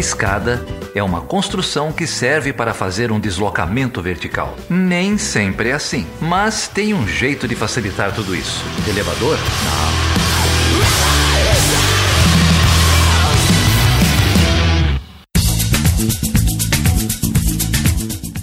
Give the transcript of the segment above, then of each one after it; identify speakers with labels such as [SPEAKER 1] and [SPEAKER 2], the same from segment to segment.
[SPEAKER 1] escada é uma construção que serve para fazer um deslocamento vertical. Nem sempre é assim, mas tem um jeito de facilitar tudo isso. Elevador? Não.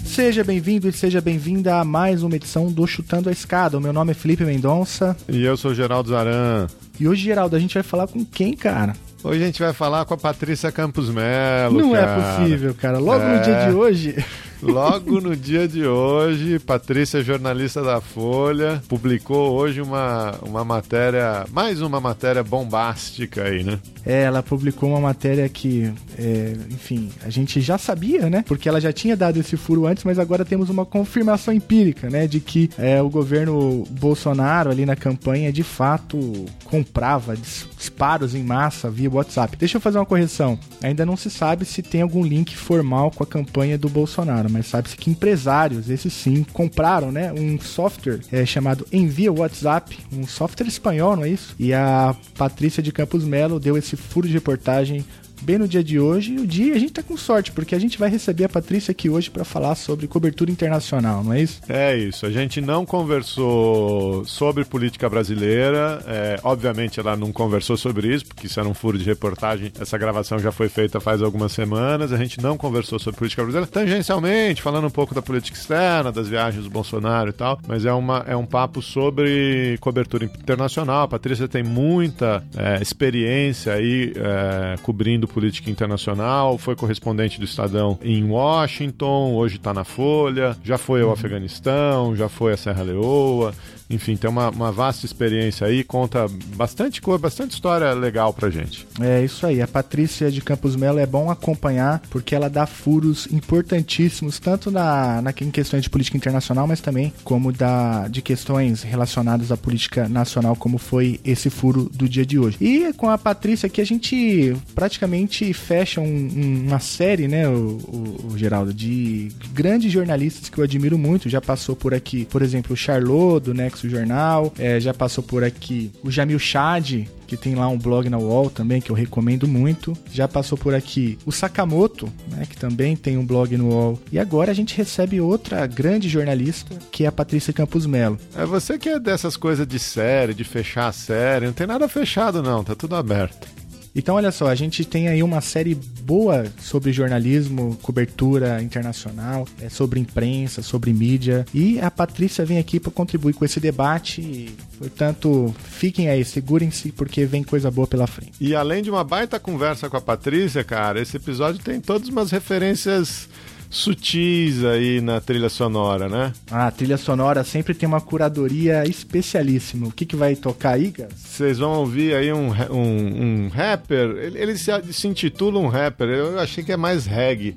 [SPEAKER 2] Seja bem-vindo e seja bem-vinda a mais uma edição do Chutando a Escada. O meu nome é Felipe Mendonça.
[SPEAKER 3] E eu sou Geraldo Zaran.
[SPEAKER 2] E hoje, Geraldo, a gente vai falar com quem, cara?
[SPEAKER 3] Hoje a gente vai falar com a Patrícia Campos Melo.
[SPEAKER 2] Não
[SPEAKER 3] cara.
[SPEAKER 2] é possível, cara. Logo é... no dia de hoje.
[SPEAKER 3] Logo no dia de hoje, Patrícia, jornalista da Folha, publicou hoje uma, uma matéria, mais uma matéria bombástica aí, né?
[SPEAKER 2] É, ela publicou uma matéria que, é, enfim, a gente já sabia, né? Porque ela já tinha dado esse furo antes, mas agora temos uma confirmação empírica, né? De que é, o governo Bolsonaro ali na campanha de fato comprava disparos em massa via WhatsApp. Deixa eu fazer uma correção. Ainda não se sabe se tem algum link formal com a campanha do Bolsonaro mas sabe-se que empresários, esses sim, compraram né, um software é, chamado Envia WhatsApp, um software espanhol, não é isso? E a Patrícia de Campos Melo deu esse furo de reportagem bem no dia de hoje. E o dia a gente tá com sorte, porque a gente vai receber a Patrícia aqui hoje para falar sobre cobertura internacional, não é isso?
[SPEAKER 3] É isso. A gente não conversou sobre política brasileira. É, obviamente ela não conversou sobre isso, porque isso era um furo de reportagem. Essa gravação já foi feita faz algumas semanas. A gente não conversou sobre política brasileira, tangencialmente, falando um pouco da política externa, das viagens do Bolsonaro e tal. Mas é, uma, é um papo sobre cobertura internacional. A Patrícia tem muita é, experiência aí é, cobrindo política internacional, foi correspondente do Estadão em Washington, hoje está na Folha, já foi ao Afeganistão, já foi a Serra Leoa, enfim, tem uma, uma vasta experiência aí, conta bastante coisa, bastante história legal pra gente.
[SPEAKER 2] É isso aí, a Patrícia de Campos Melo é bom acompanhar porque ela dá furos importantíssimos, tanto na, na em questões de política internacional, mas também como da, de questões relacionadas à política nacional, como foi esse furo do dia de hoje. E com a Patrícia aqui a gente praticamente fecha um, um, uma série, né, o, o, o, Geraldo, de grandes jornalistas que eu admiro muito. Já passou por aqui, por exemplo, o Charlodo, né, Nexo Jornal, é, já passou por aqui o Jamil Chad, que tem lá um blog na UOL também, que eu recomendo muito. Já passou por aqui o Sakamoto, né, que também tem um blog no UOL. E agora a gente recebe outra grande jornalista, que é a Patrícia Campos Melo.
[SPEAKER 3] É você que é dessas coisas de série, de fechar a série. Não tem nada fechado não, tá tudo aberto.
[SPEAKER 2] Então, olha só, a gente tem aí uma série boa sobre jornalismo, cobertura internacional, é, sobre imprensa, sobre mídia. E a Patrícia vem aqui para contribuir com esse debate. E, portanto, fiquem aí, segurem-se, porque vem coisa boa pela frente.
[SPEAKER 3] E além de uma baita conversa com a Patrícia, cara, esse episódio tem todas umas referências sutis aí na trilha sonora, né?
[SPEAKER 2] Ah, a trilha sonora sempre tem uma curadoria especialíssima. O que, que vai tocar aí, cara?
[SPEAKER 3] Vocês vão ouvir aí um, um, um rapper, ele, ele se, se, intitula um rapper, eu achei que é mais reggae.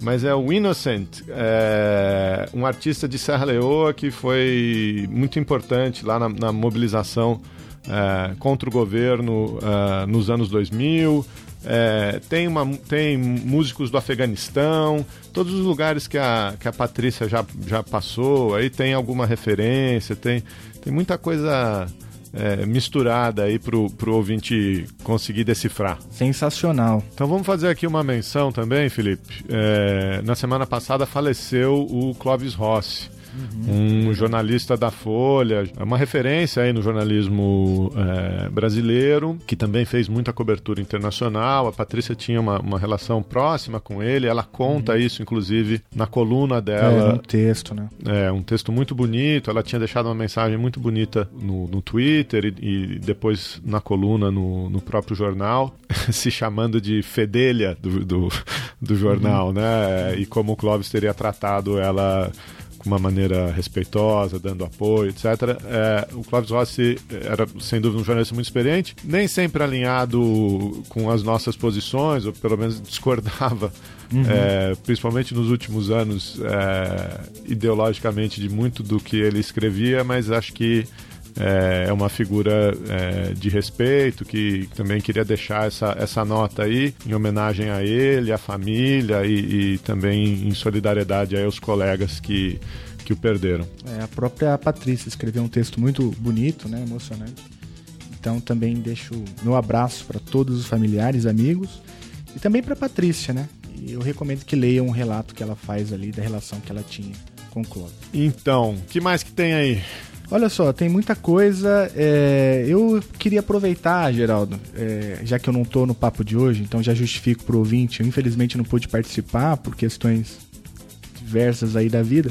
[SPEAKER 3] Mas é o Innocent, é um artista de Serra Leoa que foi muito importante lá na, na mobilização é, contra o governo é, nos anos 2000, é, tem, uma, tem músicos do Afeganistão, todos os lugares que a, que a Patrícia já, já passou, aí tem alguma referência, tem, tem muita coisa é, misturada aí pro, pro ouvinte conseguir decifrar.
[SPEAKER 2] Sensacional.
[SPEAKER 3] Então vamos fazer aqui uma menção também, Felipe. É, na semana passada faleceu o Clóvis Rossi uhum. um jornalista da Folha, é uma referência aí no jornalismo é, brasileiro, que também fez muita cobertura internacional. A Patrícia tinha uma, uma relação próxima com ele, ela conta uhum. isso, inclusive, na coluna dela.
[SPEAKER 2] É, um texto, né?
[SPEAKER 3] É, um texto muito bonito. Ela tinha deixado uma mensagem muito bonita no, no Twitter e, e depois na coluna no, no próprio jornal, se chamando de fedelha do, do, do jornal, uhum. né? E como o Clóvis teria tratado ela com uma maneira respeitosa, dando apoio, etc. É, o Clóvis Rossi era, sem dúvida, um jornalista muito experiente, nem sempre alinhado com as nossas posições, ou pelo menos discordava, uhum. é, principalmente nos últimos anos, é, ideologicamente, de muito do que ele escrevia, mas acho que é, é uma figura é, de respeito que também queria deixar essa, essa nota aí em homenagem a ele, à família e, e também em solidariedade aos colegas que, que o perderam.
[SPEAKER 2] É, a própria Patrícia escreveu um texto muito bonito, né, emocionante. Então também deixo meu abraço para todos os familiares, amigos E também para Patrícia, né? E eu recomendo que leiam um relato que ela faz ali da relação que ela tinha com o Clóvis.
[SPEAKER 3] Então, que mais que tem aí?
[SPEAKER 2] Olha só, tem muita coisa. É, eu queria aproveitar, Geraldo, é, já que eu não estou no papo de hoje, então já justifico para o ouvinte. Eu infelizmente não pude participar por questões diversas aí da vida.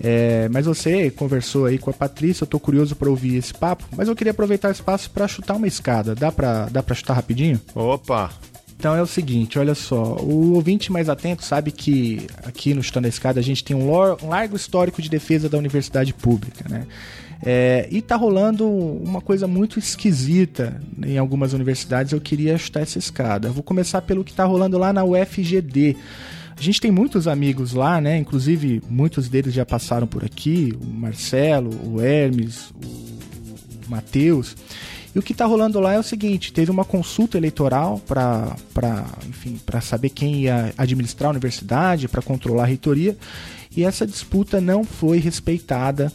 [SPEAKER 2] É, mas você conversou aí com a Patrícia, eu estou curioso para ouvir esse papo, mas eu queria aproveitar esse espaço para chutar uma escada. Dá para dá pra chutar rapidinho?
[SPEAKER 3] Opa!
[SPEAKER 2] Então é o seguinte, olha só, o ouvinte mais atento sabe que aqui no Chutando a Escada a gente tem um, um largo histórico de defesa da universidade pública, né? É, e tá rolando uma coisa muito esquisita em algumas universidades. Eu queria chutar essa escada. Eu vou começar pelo que tá rolando lá na UFGD. A gente tem muitos amigos lá, né? Inclusive, muitos deles já passaram por aqui: o Marcelo, o Hermes, o, o Matheus. E o que está rolando lá é o seguinte: teve uma consulta eleitoral para, enfim, para saber quem ia administrar a universidade, para controlar a reitoria, e essa disputa não foi respeitada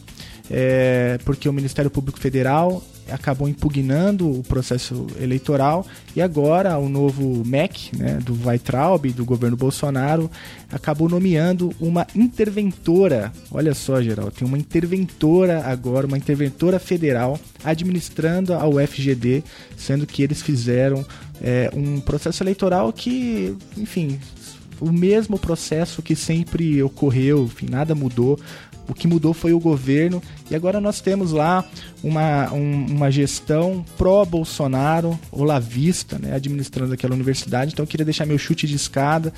[SPEAKER 2] é, porque o Ministério Público Federal acabou impugnando o processo eleitoral e agora o novo MEC, né, do Weitraub, do governo Bolsonaro, acabou nomeando uma interventora. Olha só, geral, tem uma interventora agora, uma interventora federal administrando a UFGD, sendo que eles fizeram é, um processo eleitoral que, enfim, o mesmo processo que sempre ocorreu, enfim, nada mudou. O que mudou foi o governo e agora nós temos lá uma, um, uma gestão pró-Bolsonaro, olavista, né, administrando aquela universidade. Então eu queria deixar meu chute de escada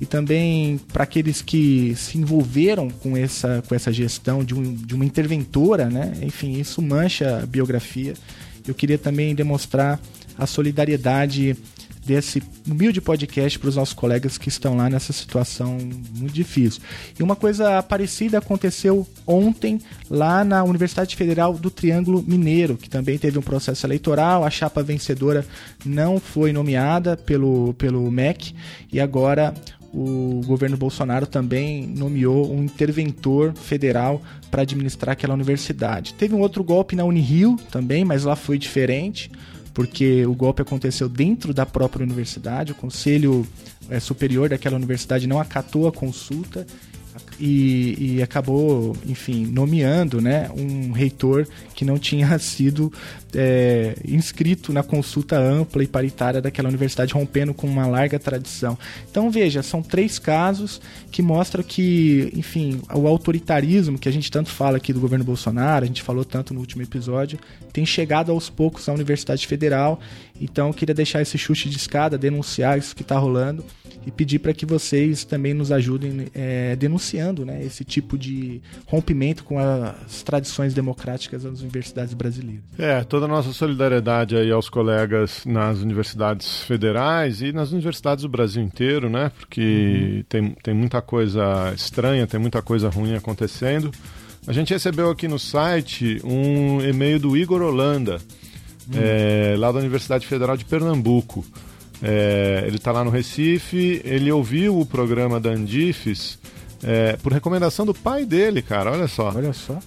[SPEAKER 2] e também para aqueles que se envolveram com essa, com essa gestão de, um, de uma interventora, né, enfim, isso mancha a biografia. Eu queria também demonstrar a solidariedade desse humilde podcast para os nossos colegas que estão lá nessa situação muito difícil. E uma coisa parecida aconteceu ontem lá na Universidade Federal do Triângulo Mineiro, que também teve um processo eleitoral, a chapa vencedora não foi nomeada pelo, pelo MEC e agora o governo Bolsonaro também nomeou um interventor federal para administrar aquela universidade. Teve um outro golpe na Unirio também, mas lá foi diferente porque o golpe aconteceu dentro da própria universidade, o conselho é, superior daquela universidade não acatou a consulta e, e, acabou, enfim, nomeando né, um reitor que não tinha sido é, inscrito na consulta ampla e paritária daquela universidade, rompendo com uma larga tradição. Então, veja, são três casos que mostram que, enfim, o autoritarismo que a gente tanto fala aqui do governo Bolsonaro, a gente falou tanto no último episódio, tem chegado aos poucos à Universidade Federal. Então, eu queria deixar esse chute de escada, denunciar isso que está rolando e pedir para que vocês também nos ajudem é, denunciando né, esse tipo de rompimento com as tradições democráticas das universidades brasileiras.
[SPEAKER 3] É, toda a nossa solidariedade aí aos colegas nas universidades federais e nas universidades do Brasil inteiro, né? Porque uhum. tem, tem muita coisa estranha, tem muita coisa ruim acontecendo. A gente recebeu aqui no site um e-mail do Igor Holanda, uhum. é, lá da Universidade Federal de Pernambuco. É, ele está lá no Recife, ele ouviu o programa da Andifes é, por recomendação do pai dele, cara, olha só.
[SPEAKER 2] Olha só.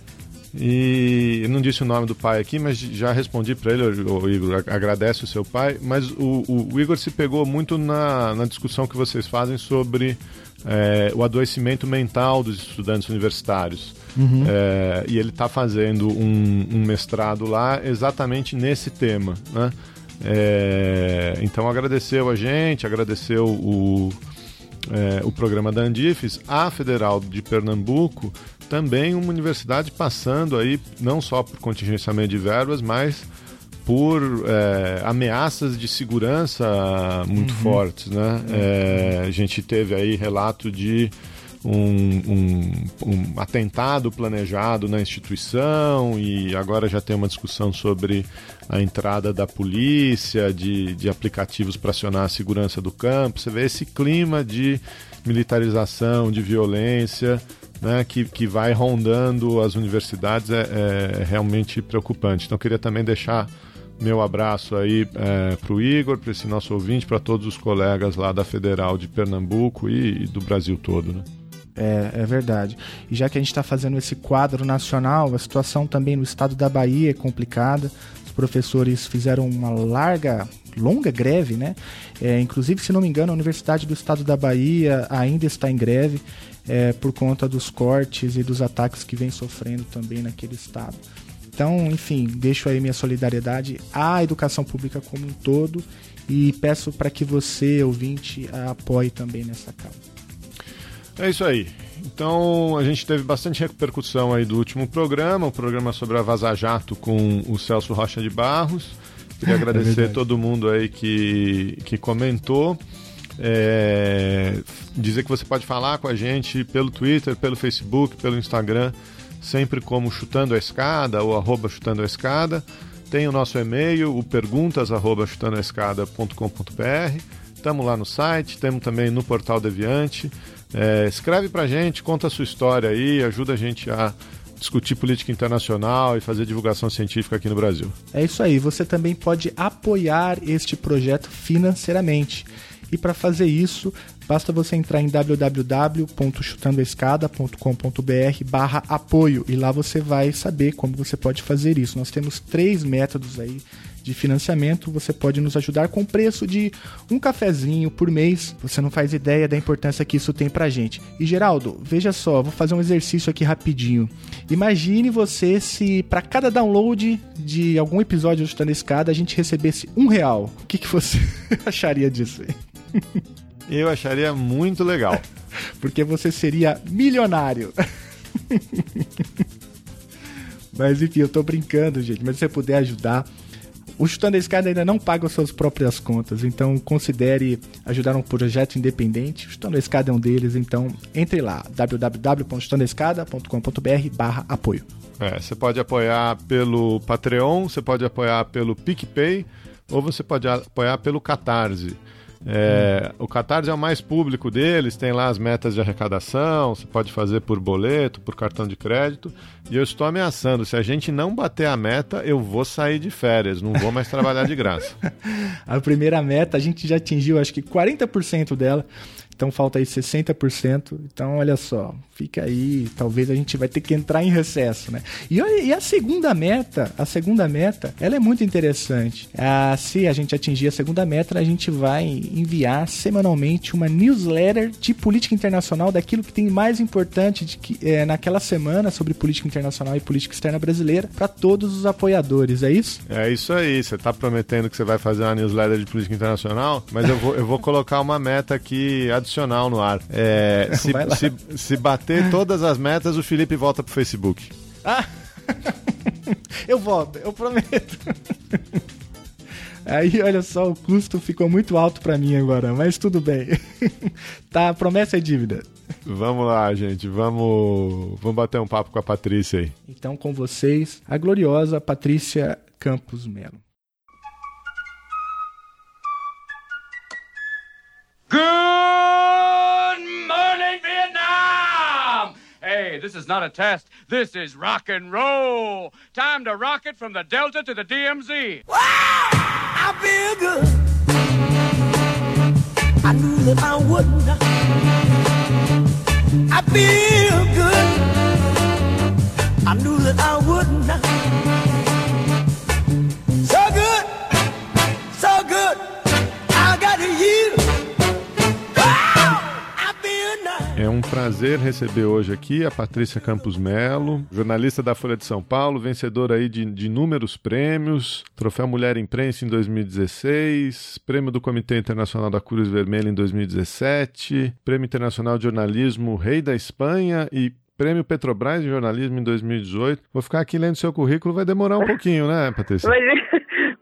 [SPEAKER 3] E eu não disse o nome do pai aqui, mas já respondi para ele, o, Igor, agradece o seu pai. Mas o, o, o, Igor se pegou muito na, na discussão que vocês fazem sobre é, o adoecimento mental dos estudantes universitários. Uhum. É, e ele está fazendo um, um mestrado lá exatamente nesse tema, né? É, então agradeceu a gente, agradeceu o, é, o programa da Andifes, a Federal de Pernambuco, também uma universidade passando aí não só por contingenciamento de verbas, mas por é, ameaças de segurança muito uhum. fortes, né? É, a gente teve aí relato de um, um, um, atentado planejado na instituição e agora já tem uma discussão sobre a entrada da polícia, de, de aplicativos para acionar a segurança do campo. Você vê esse clima de militarização, de violência. Né, que, que vai rondando as universidades é, é realmente preocupante. Então, queria também deixar meu abraço aí é, para o Igor, para esse nosso ouvinte, para todos os colegas lá da Federal de Pernambuco e, e do Brasil todo. Né?
[SPEAKER 2] É, é verdade. E já que a gente está fazendo esse quadro nacional, a situação também no estado da Bahia é complicada. Os professores fizeram uma larga, longa greve, né? É, inclusive, se não me engano, a Universidade do Estado da Bahia ainda está em greve é, por conta dos cortes e dos ataques que vem sofrendo também naquele estado. Então, enfim, deixo aí minha solidariedade à educação pública como um todo e peço para que você, ouvinte, apoie também nessa causa.
[SPEAKER 3] É isso aí. Então a gente teve bastante repercussão aí do último programa, o programa sobre a Vaza Jato com o Celso Rocha de Barros. Queria é agradecer é todo mundo aí que, que comentou. É, dizer que você pode falar com a gente pelo Twitter, pelo Facebook, pelo Instagram, sempre como Chutando a Escada ou arroba Chutando a Escada. Tem o nosso e-mail, o perguntas arroba chutandoaescada.com.br. Estamos lá no site, temos também no Portal Deviante. É, escreve pra gente, conta a sua história aí, ajuda a gente a discutir política internacional e fazer divulgação científica aqui no Brasil.
[SPEAKER 2] É isso aí, você também pode apoiar este projeto financeiramente. E para fazer isso, basta você entrar em www.chutandoescada.com.br barra apoio e lá você vai saber como você pode fazer isso. Nós temos três métodos aí de financiamento, você pode nos ajudar com o preço de um cafezinho por mês. Você não faz ideia da importância que isso tem pra gente. E Geraldo, veja só, vou fazer um exercício aqui rapidinho. Imagine você se para cada download de algum episódio do Chutando Escada a gente recebesse um real. O que, que você acharia disso?
[SPEAKER 3] Eu acharia muito legal.
[SPEAKER 2] Porque você seria milionário. Mas enfim, eu tô brincando, gente. Mas se você puder ajudar, o Chutando a Escada ainda não paga as suas próprias contas, então considere ajudar um projeto independente. O Chutando a Escada é um deles, então entre lá, www.chutandoescada.com.br barra apoio.
[SPEAKER 3] É, você pode apoiar pelo Patreon, você pode apoiar pelo PicPay ou você pode apoiar pelo Catarse. É, o Catarse é o mais público deles, tem lá as metas de arrecadação, você pode fazer por boleto, por cartão de crédito. E eu estou ameaçando, se a gente não bater a meta, eu vou sair de férias, não vou mais trabalhar de graça.
[SPEAKER 2] a primeira meta, a gente já atingiu acho que 40% dela. Então falta aí 60%. Então, olha só, fica aí. Talvez a gente vai ter que entrar em recesso, né? E, e a segunda meta, a segunda meta, ela é muito interessante. Ah, se a gente atingir a segunda meta, a gente vai enviar semanalmente uma newsletter de política internacional, daquilo que tem mais importante de que, é, naquela semana sobre política internacional e política externa brasileira, para todos os apoiadores, é isso?
[SPEAKER 3] É isso aí. Você está prometendo que você vai fazer uma newsletter de política internacional, mas eu vou, eu vou colocar uma meta aqui no ar. É, se, se, se, bater todas as metas, o Felipe volta pro Facebook.
[SPEAKER 2] Ah! eu volto, eu prometo. Aí, olha só, o custo ficou muito alto para mim agora, mas tudo bem. tá, promessa é dívida.
[SPEAKER 3] Vamos lá, gente, vamos, vamos bater um papo com a Patrícia aí.
[SPEAKER 2] Então, com vocês, a gloriosa Patrícia Campos Melo.
[SPEAKER 4] Good morning, Vietnam! Hey, this is not a test. This is rock and roll. Time to rock it from the Delta to the DMZ. Wow! I feel good. I knew that I would not. I feel good. I knew that I would not. So good, so good. I got you.
[SPEAKER 3] É um prazer receber hoje aqui a Patrícia Campos Melo, jornalista da Folha de São Paulo, vencedora aí de, de inúmeros prêmios, Troféu Mulher Imprensa em 2016, Prêmio do Comitê Internacional da Cruz Vermelha em 2017, Prêmio Internacional de Jornalismo Rei da Espanha e Prêmio Petrobras de Jornalismo em 2018. Vou ficar aqui lendo seu currículo, vai demorar um pouquinho, né, Patrícia?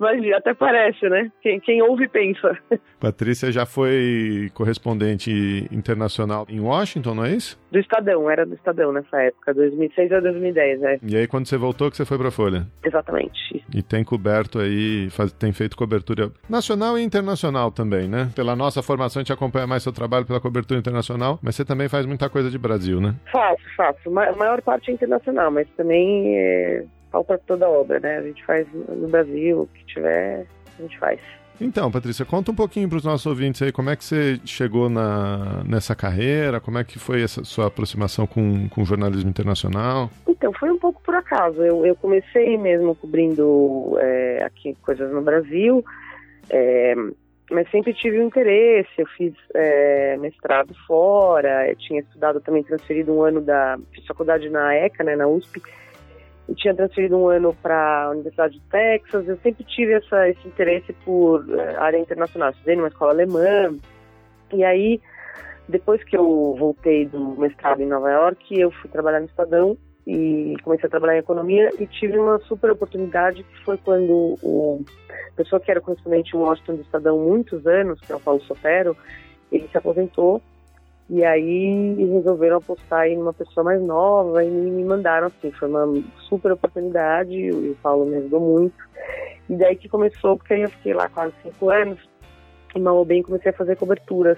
[SPEAKER 5] Mas até parece, né? Quem, quem ouve pensa.
[SPEAKER 3] Patrícia já foi correspondente internacional em Washington, não é isso?
[SPEAKER 5] Do Estadão, era do Estadão nessa época, 2006 a 2010, né?
[SPEAKER 3] E aí quando você voltou que você foi para Folha?
[SPEAKER 5] Exatamente.
[SPEAKER 3] E tem coberto aí, faz, tem feito cobertura nacional e internacional também, né? Pela nossa formação a gente acompanha mais seu trabalho pela cobertura internacional, mas você também faz muita coisa de Brasil, né?
[SPEAKER 5] Faço, faço. A maior parte é internacional, mas também é falta toda a obra, né? A gente faz no Brasil, o que tiver, a gente faz.
[SPEAKER 3] Então, Patrícia, conta um pouquinho para os nossos ouvintes aí como é que você chegou na, nessa carreira, como é que foi essa sua aproximação com, com o jornalismo internacional?
[SPEAKER 5] Então, foi um pouco por acaso. Eu, eu comecei mesmo cobrindo é, aqui coisas no Brasil, é, mas sempre tive um interesse. Eu fiz é, mestrado fora, eu tinha estudado também, transferido um ano da faculdade na ECA, né, na USP, e tinha transferido um ano para a Universidade de Texas. Eu sempre tive essa, esse interesse por é, área internacional. Estudei numa escola alemã, e aí depois que eu voltei do mestrado em Nova York, eu fui trabalhar no Estadão e comecei a trabalhar em economia e tive uma super oportunidade que foi quando o pessoa que era correspondente em Washington do Estadão muitos anos, que é o Paulo Sotero, ele se aposentou e aí resolveram apostar em uma pessoa mais nova e me mandaram assim, foi uma super oportunidade e o Paulo me ajudou muito. E daí que começou, porque eu fiquei lá quase cinco anos e mal bem comecei a fazer coberturas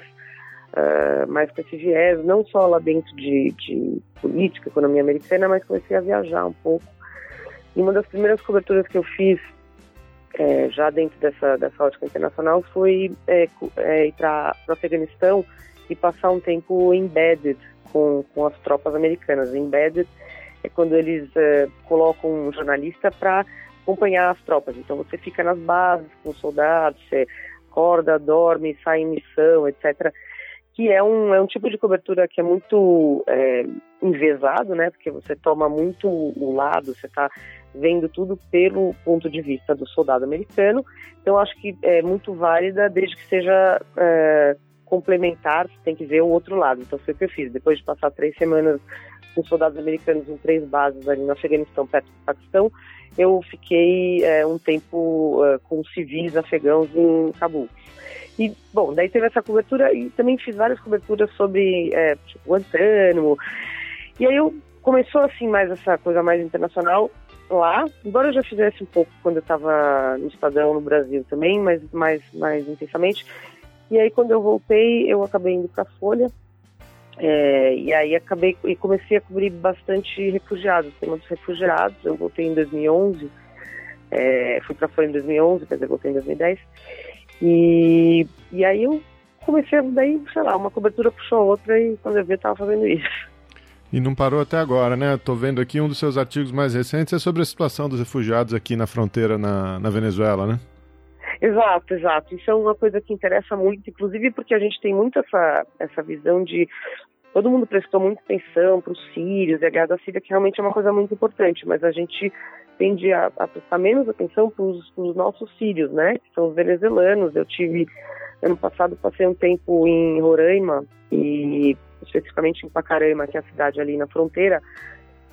[SPEAKER 5] uh, mais com esse viés, não só lá dentro de, de política, economia americana, mas comecei a viajar um pouco. E uma das primeiras coberturas que eu fiz, é, já dentro dessa, dessa ótica internacional, foi é, é, ir para o Afeganistão e passar um tempo embedded com, com as tropas americanas. Embedded é quando eles é, colocam um jornalista para acompanhar as tropas. Então você fica nas bases com os soldados, você acorda, dorme, sai em missão, etc que é um, é um tipo de cobertura que é muito é, né? Porque você toma muito o lado, você está vendo tudo pelo ponto de vista do soldado americano. Então, acho que é muito válida, desde que seja é, complementar, você tem que ver o outro lado. Então, foi o que eu fiz. Depois de passar três semanas com soldados americanos em três bases ali no Afeganistão, perto do Paquistão, eu fiquei é, um tempo é, com civis afegãos em Cabul. E, bom, daí teve essa cobertura e também fiz várias coberturas sobre é, tipo, Guantánamo. E aí eu começou assim mais essa coisa mais internacional lá, embora eu já fizesse um pouco quando eu estava no Estadão no Brasil também, mas mais, mais intensamente. E aí quando eu voltei, eu acabei indo para Folha. É, e aí acabei e comecei a cobrir bastante refugiados, tema dos refugiados. Eu voltei em 2011, é, fui para Folha em 2011, quer dizer, voltei em 2010. E, e aí eu comecei, daí, sei lá, uma cobertura puxou a outra e quando eu vi eu estava fazendo isso.
[SPEAKER 3] E não parou até agora, né? Estou vendo aqui um dos seus artigos mais recentes é sobre a situação dos refugiados aqui na fronteira na, na Venezuela, né?
[SPEAKER 5] Exato, exato. Isso é uma coisa que interessa muito, inclusive porque a gente tem muito essa, essa visão de todo mundo prestou muita atenção para os sírios e a guerra da Síria, que realmente é uma coisa muito importante, mas a gente tende a, a prestar menos atenção para os nossos sírios, né? Que são os venezuelanos. Eu tive, ano passado, passei um tempo em Roraima e especificamente em Pacaraima, que é a cidade ali na fronteira,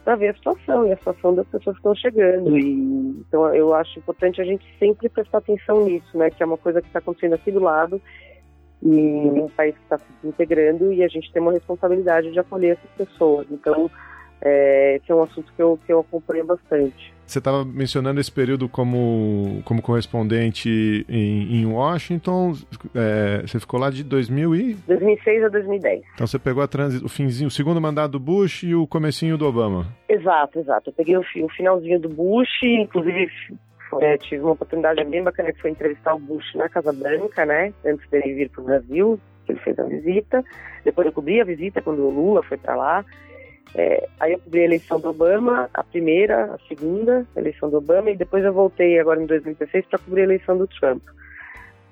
[SPEAKER 5] para ver a situação e a situação das pessoas que estão chegando. E, então eu acho importante a gente sempre prestar atenção nisso, né? Que é uma coisa que está acontecendo aqui do lado e um país que está se desintegrando e a gente tem uma responsabilidade de acolher essas pessoas. Então é, esse é um assunto que eu, que eu acompanho bastante.
[SPEAKER 3] Você estava mencionando esse período como, como correspondente em, em Washington. É, você ficou lá de 2000 e...
[SPEAKER 5] 2006 a 2010.
[SPEAKER 3] Então você pegou a transi... o finzinho, o segundo mandato do Bush e o comecinho do Obama.
[SPEAKER 5] Exato, exato. Eu peguei o, o finalzinho do Bush, inclusive é, tive uma oportunidade bem bacana que foi entrevistar o Bush na Casa Branca, né? Antes dele vir para o Brasil, ele fez a visita. Depois eu cobri a visita quando o Lula foi para lá. É, aí eu cobri a eleição do Obama, a primeira, a segunda eleição do Obama, e depois eu voltei agora em 2016 para cobrir a eleição do Trump.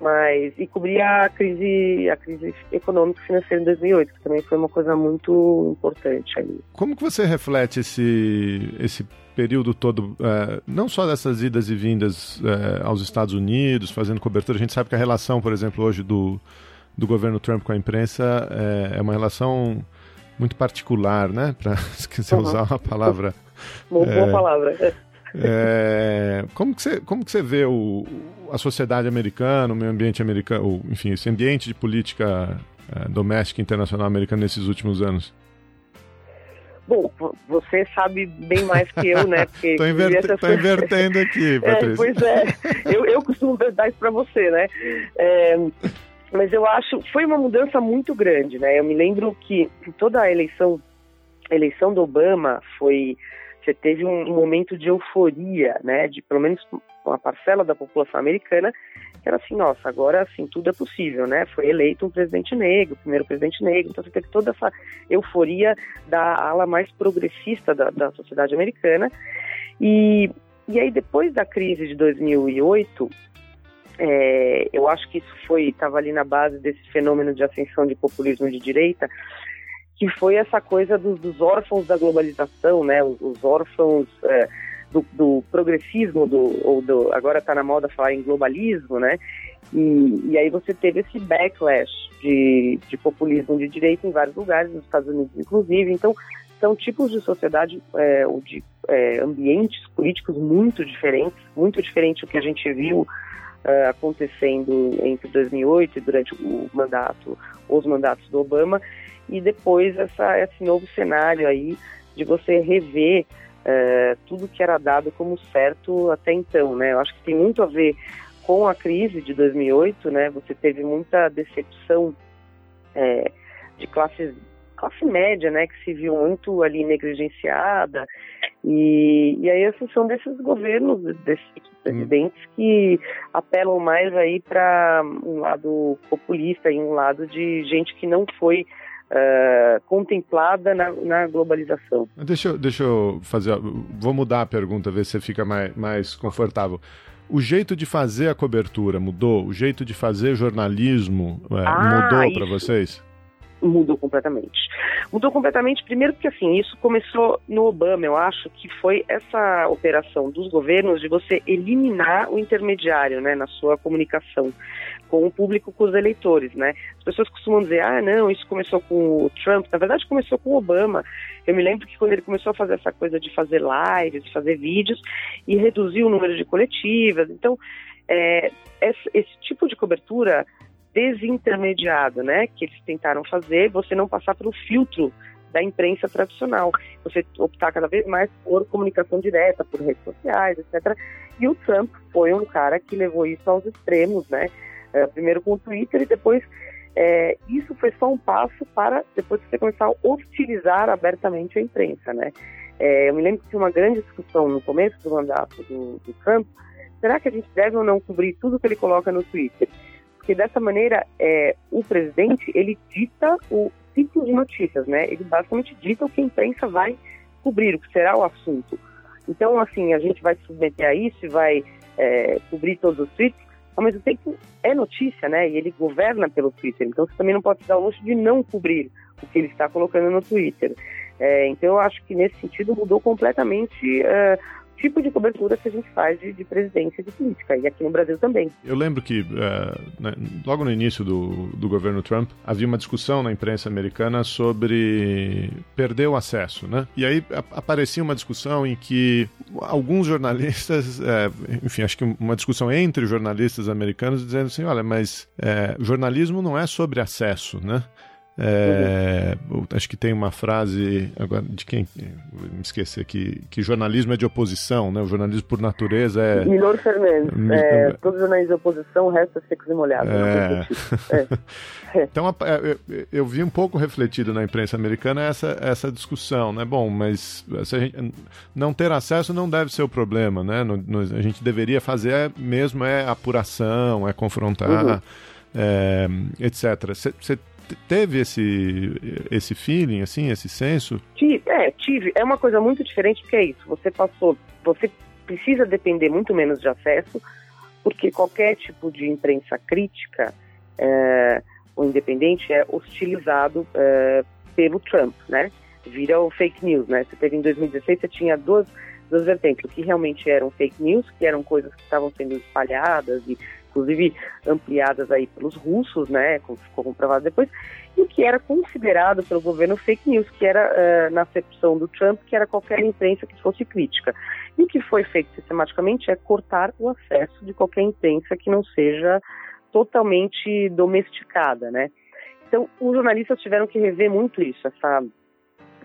[SPEAKER 5] Mas, e cobri a crise, a crise econômica e financeira em 2008, que também foi uma coisa muito importante ali.
[SPEAKER 3] Como que você reflete esse, esse período todo, é, não só dessas idas e vindas é, aos Estados Unidos, fazendo cobertura, a gente sabe que a relação, por exemplo, hoje do, do governo Trump com a imprensa é, é uma relação muito particular, né? Para se quiser uhum. usar uma palavra.
[SPEAKER 5] Uma boa é, palavra.
[SPEAKER 3] É, como, que você, como que você vê o, a sociedade americana, o meio ambiente americano, enfim, esse ambiente de política é, doméstica internacional americana nesses últimos anos?
[SPEAKER 5] Bom, você sabe bem mais que eu, né?
[SPEAKER 3] Estou inverte... invertendo aqui, é, Patrícia.
[SPEAKER 5] É, pois é, eu, eu costumo dar isso para você, né? É, mas eu acho foi uma mudança muito grande, né? Eu me lembro que toda a eleição, eleição do Obama foi você teve um, momento de euforia, né? De pelo menos com a parcela da população americana que era assim, nossa, agora assim tudo é possível, né? Foi eleito um presidente negro, primeiro presidente negro, então você teve toda essa euforia da ala mais progressista da, da sociedade americana. E, e aí depois da crise de 2008, é, eu acho que isso foi estava ali na base desse fenômeno de ascensão de populismo de direita, que foi essa coisa dos, dos órfãos da globalização, né? Os, os órfãos é, do, do, progressismo, do, ou do, agora está na moda falar em globalismo, né? E, e aí você teve esse backlash de, de populismo de direita em vários lugares, nos Estados Unidos inclusive. Então, são tipos de sociedade é, ou de é, ambientes políticos muito diferentes, muito diferente do que a gente viu uh, acontecendo entre 2008 e durante o mandato, os mandatos do Obama, e depois essa, esse novo cenário aí de você rever uh, tudo que era dado como certo até então, né? Eu acho que tem muito a ver com a crise de 2008, né? Você teve muita decepção é, de classes classe média, né, que se viu muito ali negligenciada, e, e aí assim, são desses governos, desses presidentes que apelam mais aí para um lado populista e um lado de gente que não foi Uh, contemplada na, na, globalização.
[SPEAKER 3] Deixa, deixa eu fazer, vou mudar a pergunta, ver se você fica mais, mais confortável. O jeito de fazer a cobertura mudou? O jeito de fazer jornalismo é, ah, mudou para vocês?
[SPEAKER 5] Mudou completamente. Mudou completamente, primeiro porque assim, isso começou no Obama, eu acho que foi essa operação dos governos de você eliminar o intermediário, né, na sua comunicação com o público, com os eleitores, né. As pessoas costumam dizer, ah, não, isso começou com o Trump, na verdade começou com o Obama. Eu me lembro que quando ele começou a fazer essa coisa de fazer lives, de fazer vídeos e reduzir o número de coletivas, então é, esse, esse tipo de cobertura desintermediado, né, que eles tentaram fazer, você não passar pelo filtro da imprensa tradicional, você optar cada vez mais por comunicação direta, por redes sociais, etc. E o Trump foi um cara que levou isso aos extremos, né, é, primeiro com o Twitter e depois é, isso foi só um passo para depois você começar a hostilizar abertamente a imprensa, né. É, eu me lembro que tinha uma grande discussão no começo do mandato do, do Trump, será que a gente deve ou não cobrir tudo que ele coloca no Twitter? Porque dessa maneira é, o presidente ele dita o ciclo de notícias, né? Ele basicamente dita o que a imprensa vai cobrir, o que será o assunto. Então, assim, a gente vai se submeter a isso e vai é, cobrir todos os tweets, ao mesmo tempo é notícia, né? E ele governa pelo Twitter, então você também não pode dar o luxo de não cobrir o que ele está colocando no Twitter. É, então, eu acho que nesse sentido mudou completamente uh, tipo de cobertura que a gente faz de, de presidência de política, e aqui no Brasil também.
[SPEAKER 3] Eu lembro que, uh, né, logo no início do, do governo Trump, havia uma discussão na imprensa americana sobre perder o acesso, né? E aí aparecia uma discussão em que alguns jornalistas, é, enfim, acho que uma discussão entre jornalistas americanos dizendo assim, olha, mas é, jornalismo não é sobre acesso, né? É, acho que tem uma frase agora de quem me esqueci aqui que jornalismo é de oposição, né? O jornalismo por natureza é.
[SPEAKER 5] Milor Fernandes. É, todos os jornalistas de oposição, o resto é secos e molhados. É.
[SPEAKER 3] é. então eu, eu, vi um pouco refletido na imprensa americana essa, essa discussão, né? Bom, mas se a gente, não ter acesso não deve ser o problema, né? No, no, a gente deveria fazer mesmo é apuração, é confrontar. Uhum. É, etc. Você teve esse, esse feeling, assim, esse senso?
[SPEAKER 5] É, tive. É uma coisa muito diferente que é isso. Você passou, você precisa depender muito menos de acesso, porque qualquer tipo de imprensa crítica é, ou independente é hostilizado é, pelo Trump, né? Vira o fake news, né? Você teve em 2016, você tinha duas, duas vertentes, o que realmente eram fake news, que eram coisas que estavam sendo espalhadas e inclusive ampliadas aí pelos russos, né, como ficou comprovado depois, e o que era considerado pelo governo fake news, que era, uh, na acepção do Trump, que era qualquer imprensa que fosse crítica. E o que foi feito sistematicamente é cortar o acesso de qualquer imprensa que não seja totalmente domesticada, né. Então, os jornalistas tiveram que rever muito isso, essa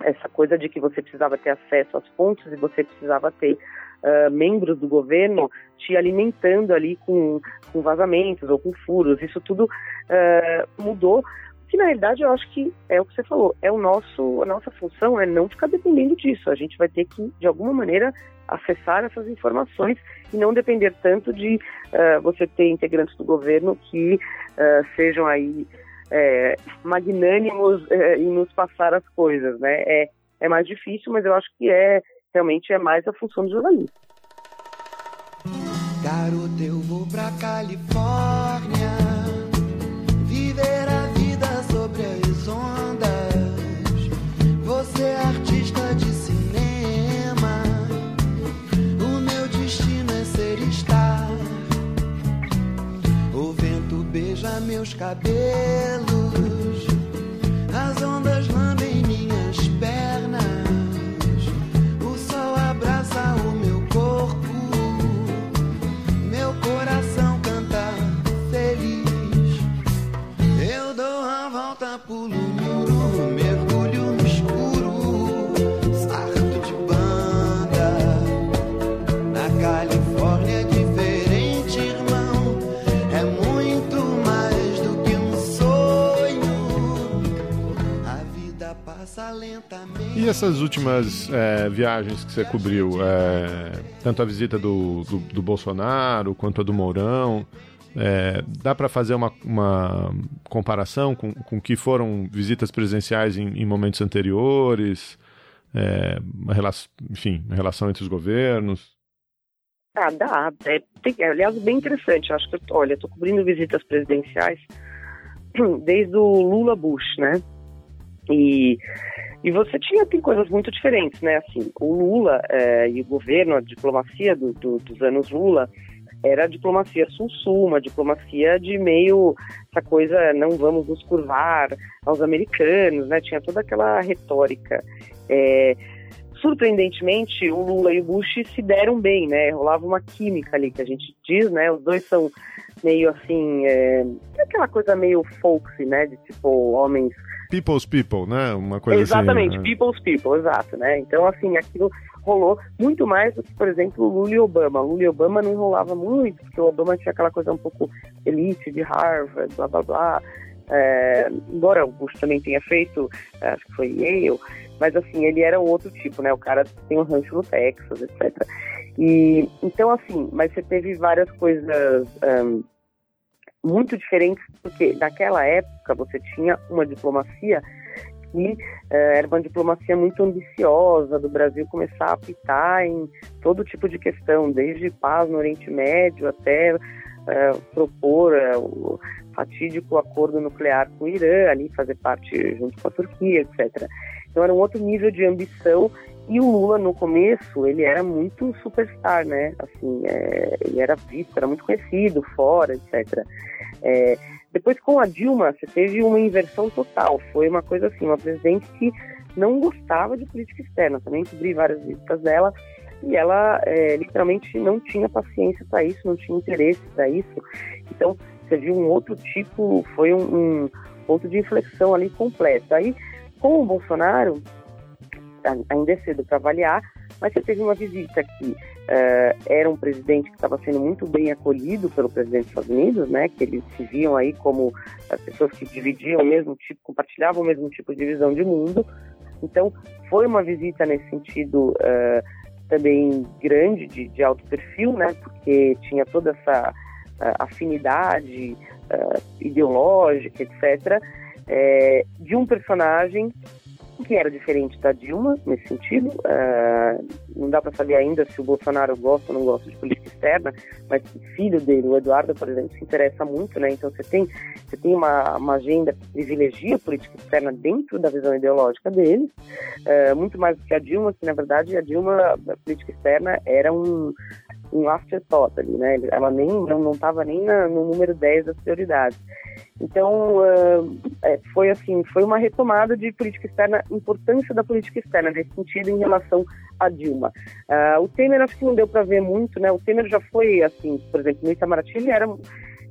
[SPEAKER 5] essa coisa de que você precisava ter acesso às fontes e você precisava ter uh, membros do governo te alimentando ali com, com vazamentos ou com furos. Isso tudo uh, mudou, que na realidade eu acho que é o que você falou, é o nosso, a nossa função é não ficar dependendo disso. A gente vai ter que, de alguma maneira, acessar essas informações e não depender tanto de uh, você ter integrantes do governo que sejam aí é, magnânimos é, em nos passar as coisas, né? É, é mais difícil, mas eu acho que é realmente é mais a função do jornalista.
[SPEAKER 6] Garoto, eu vou pra Califórnia meus cabelos.
[SPEAKER 3] E essas últimas é, viagens que você cobriu, é, tanto a visita do, do, do, Bolsonaro quanto a do Mourão, é, dá para fazer uma, uma comparação com, com que foram visitas presenciais em, em momentos anteriores? É, uma relação, enfim, uma relação entre os governos?
[SPEAKER 5] Ah, dá. É, tem, aliás, bem interessante. Eu acho que, olha, estou cobrindo visitas presidenciais desde o Lula Bush, né? E e você tinha tem coisas muito diferentes, né? Assim, o Lula é, e o governo, a diplomacia do, do, dos anos Lula era a diplomacia sul-sul, uma diplomacia de meio essa coisa não vamos nos curvar aos americanos, né? Tinha toda aquela retórica. É, surpreendentemente, o Lula e o Bush se deram bem, né? Rolava uma química ali que a gente diz, né? Os dois são meio assim, é, aquela coisa meio folksy, né? De tipo homens
[SPEAKER 3] people's people, né? Uma coisa
[SPEAKER 5] Exatamente,
[SPEAKER 3] assim,
[SPEAKER 5] né? people's people, exato, né? Então, assim, aquilo rolou muito mais do que, por exemplo, Lula e Obama. Lula e Obama não rolava muito, porque o Obama tinha aquela coisa um pouco elite de Harvard, blá blá blá. É, embora o Bush também tenha feito, é, acho que foi Yale, mas assim, ele era outro tipo, né? O cara tem um rancho no Texas, etc. E, então, assim, mas você teve várias coisas um, muito diferentes, porque naquela época você tinha uma diplomacia que eh, era uma diplomacia muito ambiciosa do Brasil começar a apitar em todo tipo de questão, desde paz no Oriente Médio até eh, propor eh, o fatídico acordo nuclear com o Irã, ali fazer parte junto com a Turquia, etc. Então era um outro nível de ambição e o Lula, no começo, ele era muito superstar, né? Assim, é, ele era visto, era muito conhecido fora, etc. É, depois, com a Dilma, você teve uma inversão total. Foi uma coisa assim, uma presidente que não gostava de política externa. Também cobri várias visitas dela e ela é, literalmente não tinha paciência para isso, não tinha interesse para isso. Então, você viu um outro tipo, foi um, um ponto de inflexão ali completo. Aí, com o Bolsonaro, ainda é cedo para avaliar, mas você teve uma visita que uh, era um presidente que estava sendo muito bem acolhido pelo presidente dos Estados Unidos, né, que eles se viam aí como uh, pessoas que dividiam o mesmo tipo, compartilhavam o mesmo tipo de visão de mundo. Então, foi uma visita nesse sentido uh, também grande, de, de, alto perfil, né, porque tinha toda essa afinidade ideológica, etc., de um personagem que era diferente da Dilma nesse sentido. Uh, não dá para saber ainda se o Bolsonaro gosta ou não gosta de política externa, mas o filho dele, o Eduardo, por exemplo, se interessa muito, né? Então você tem, você tem uma, uma agenda que privilegia a política externa dentro da visão ideológica dele, uh, muito mais do que a Dilma, que na verdade a Dilma, a política externa era um um afterthought ali, né? Ela nem não estava nem na, no número 10 das prioridades. Então, uh, foi assim, foi uma retomada de política externa, importância da política externa nesse sentido em relação a Dilma. Uh, o Temer acho que não deu para ver muito, né? O Temer já foi assim, por exemplo, no Itamaraty ele era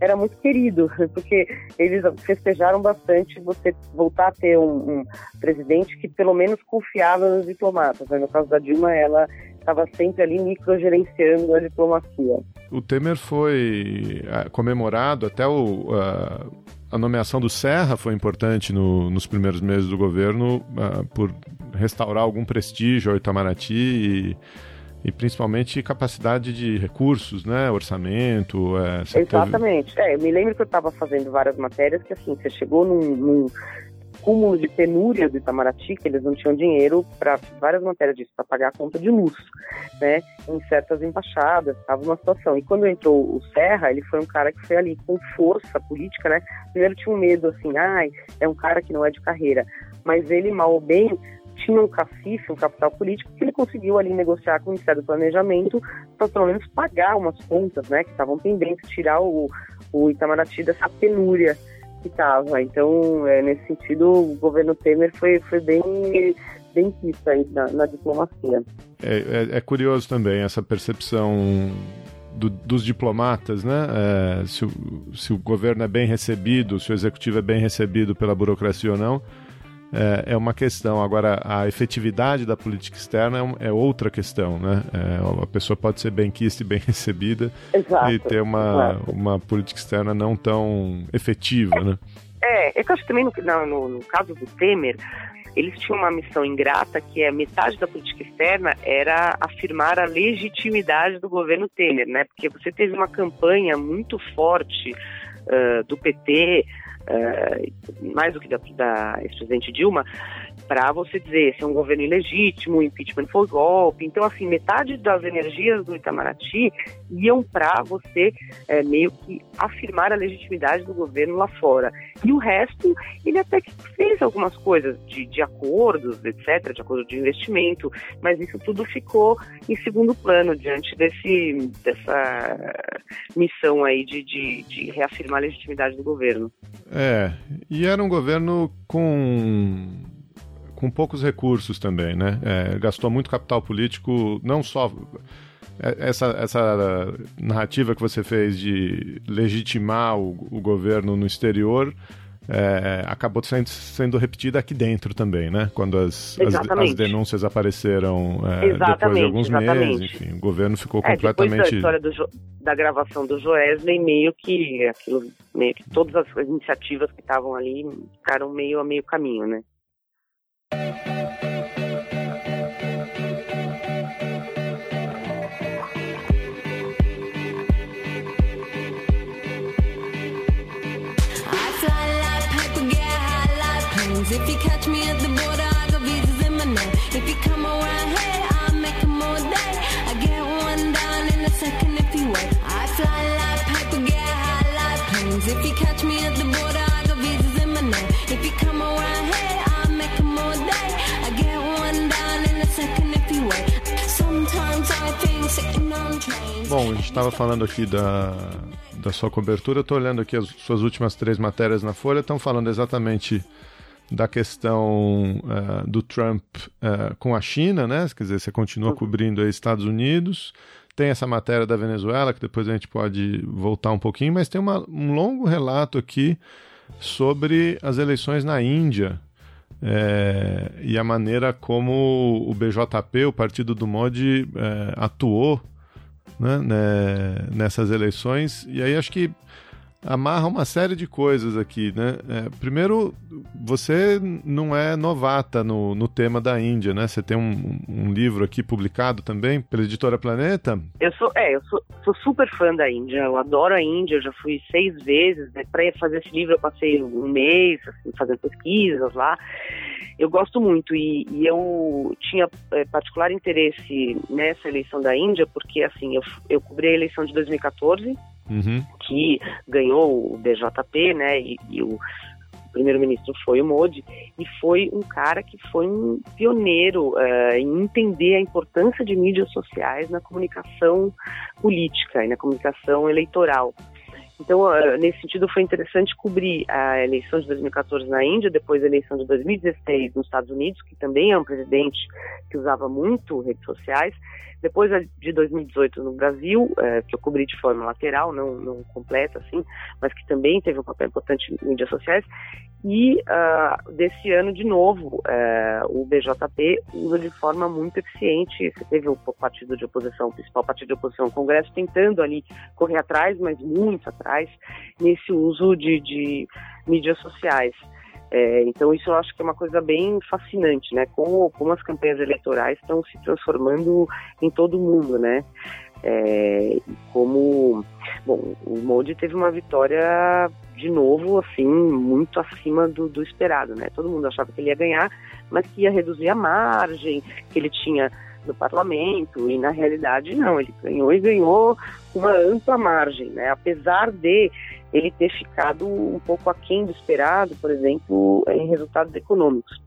[SPEAKER 5] era muito querido, porque eles festejaram bastante você voltar a ter um, um presidente que pelo menos confiava nos diplomatas. Né? No caso da Dilma, ela estava sempre ali microgerenciando a diplomacia.
[SPEAKER 3] O Temer foi uh, comemorado até o, uh, a nomeação do Serra foi importante no, nos primeiros meses do governo por restaurar algum prestígio ao Itamaraty e, e principalmente capacidade de recursos, né? Orçamento.
[SPEAKER 5] É, Exatamente. Teve... É, eu me lembro que eu estava fazendo várias matérias que assim, você chegou num, num cúmulo de penúria do Itamaraty, que eles não tinham dinheiro para várias matérias disso, para pagar a conta de luz, né? Em certas embaixadas, estava uma situação. E quando entrou o Serra, ele foi um cara que foi ali com força política, né? Primeiro tinha um medo, assim, ai, é um cara que não é de carreira. Mas ele, mal ou bem, tinha um cacife, um capital político, que ele conseguiu ali negociar com o Ministério do Planejamento para pelo menos pagar umas contas, né, que estavam pendentes, tirar o, o Itamaraty dessa penúria que estava. Então, é, nesse sentido, o governo Temer foi, foi bem quisto aí na, na diplomacia.
[SPEAKER 3] É, é, é, curioso também essa percepção do, dos diplomatas, né? É, se, o, se o governo é bem recebido, se o executivo é bem recebido pela burocracia ou não é, é uma questão. Agora, a efetividade da política externa é, é outra questão, né? É, a pessoa pode ser bem quista e bem recebida
[SPEAKER 5] exato,
[SPEAKER 3] e ter uma, uma política externa não tão efetiva, né?
[SPEAKER 5] É, eu acho também no, no, no caso do Temer, eles tinham uma missão ingrata que é metade da política externa era afirmar a legitimidade do governo Temer, né? Porque você teve uma campanha muito forte uh, do PT uh, mais do que da, da ex-presidente Dilma, para você dizer se é um governo ilegítimo, o impeachment foi golpe. Então, assim, metade das energias do Itamaraty iam para você é, meio que afirmar a legitimidade do governo lá fora. E o resto, ele até que fez algumas coisas de, de acordos, etc., de acordo de investimento, mas isso tudo ficou em segundo plano diante desse, dessa missão aí de, de, de reafirmar a legitimidade do governo.
[SPEAKER 3] É, e era um governo com com poucos recursos também, né? É, gastou muito capital político, não só é, essa, essa narrativa que você fez de legitimar o, o governo no exterior é, acabou sendo, sendo, repetida aqui dentro também, né? Quando as, as, as, denúncias apareceram é, depois de alguns exatamente. meses, enfim, o governo ficou é, completamente.
[SPEAKER 5] Depois da história jo... da gravação do Joesley, meio que aquilo, meio que todas as iniciativas que estavam ali ficaram meio a meio caminho, né? If you catch me at the border, I got visas in my name. If you come around here, I'll make them all day. I get one down in a second if you wait. I fly like paper, get high like planes. If you catch me at the border, I got visas in my name. If you come around here, I'll make them all day. I get one down in a second if you wait. Sometimes I think sitting on trains.
[SPEAKER 3] Bom, a gente estava falando aqui da da sua cobertura. Eu tô olhando aqui as suas últimas três matérias na Folha, estão falando exatamente da questão uh, do Trump uh, com a China, né? Quer dizer, você continua uhum. cobrindo aí Estados Unidos. Tem essa matéria da Venezuela, que depois a gente pode voltar um pouquinho, mas tem uma, um longo relato aqui sobre as eleições na Índia é, e a maneira como o BJP, o partido do Modi, é, atuou né, né, nessas eleições. E aí acho que amarra uma série de coisas aqui, né? É, primeiro, você não é novata no, no tema da Índia, né? Você tem um, um, livro aqui publicado também pela editora Planeta.
[SPEAKER 5] Eu sou, é, eu sou, sou, super fã da Índia, eu adoro a Índia, eu já fui seis vezes, né? Para fazer esse livro eu passei um mês assim, fazendo pesquisas lá. Eu gosto muito e, e eu tinha é, particular interesse nessa eleição da Índia porque assim eu, eu cobri a eleição de 2014 uhum. que ganhou o BJP, né? E, e o primeiro-ministro foi o Modi e foi um cara que foi um pioneiro uh, em entender a importância de mídias sociais na comunicação política e na comunicação eleitoral. Então, uh, nesse sentido, foi interessante cobrir a eleição de 2014 na Índia, depois a eleição de 2016 nos Estados Unidos, que também é um presidente que usava muito redes sociais, Depois de 2018 no Brasil, é, que eu cobri de forma lateral, não, não completa, assim, mas que também teve um papel importante em mídias sociais. E uh, desse ano, de novo, uh, o BJP usa de forma muito eficiente. Você teve o partido de oposição, o principal partido de oposição, o Congresso, tentando ali correr atrás, mas muito atrás, nesse uso de, de mídias sociais. É, então isso eu acho que é uma coisa bem fascinante, né? Como, como as campanhas eleitorais estão se transformando em todo mundo, né? É, como, bom, o Modi teve uma vitória de novo, assim, muito acima do, do esperado, né? Todo mundo achava que ele ia ganhar, mas que ia reduzir a margem que ele tinha no parlamento, e na realidade não, ele ganhou e ganhou uma ampla margem, né? Apesar de ele ter ficado um pouco aquém do esperado, por exemplo, em resultados econômicos.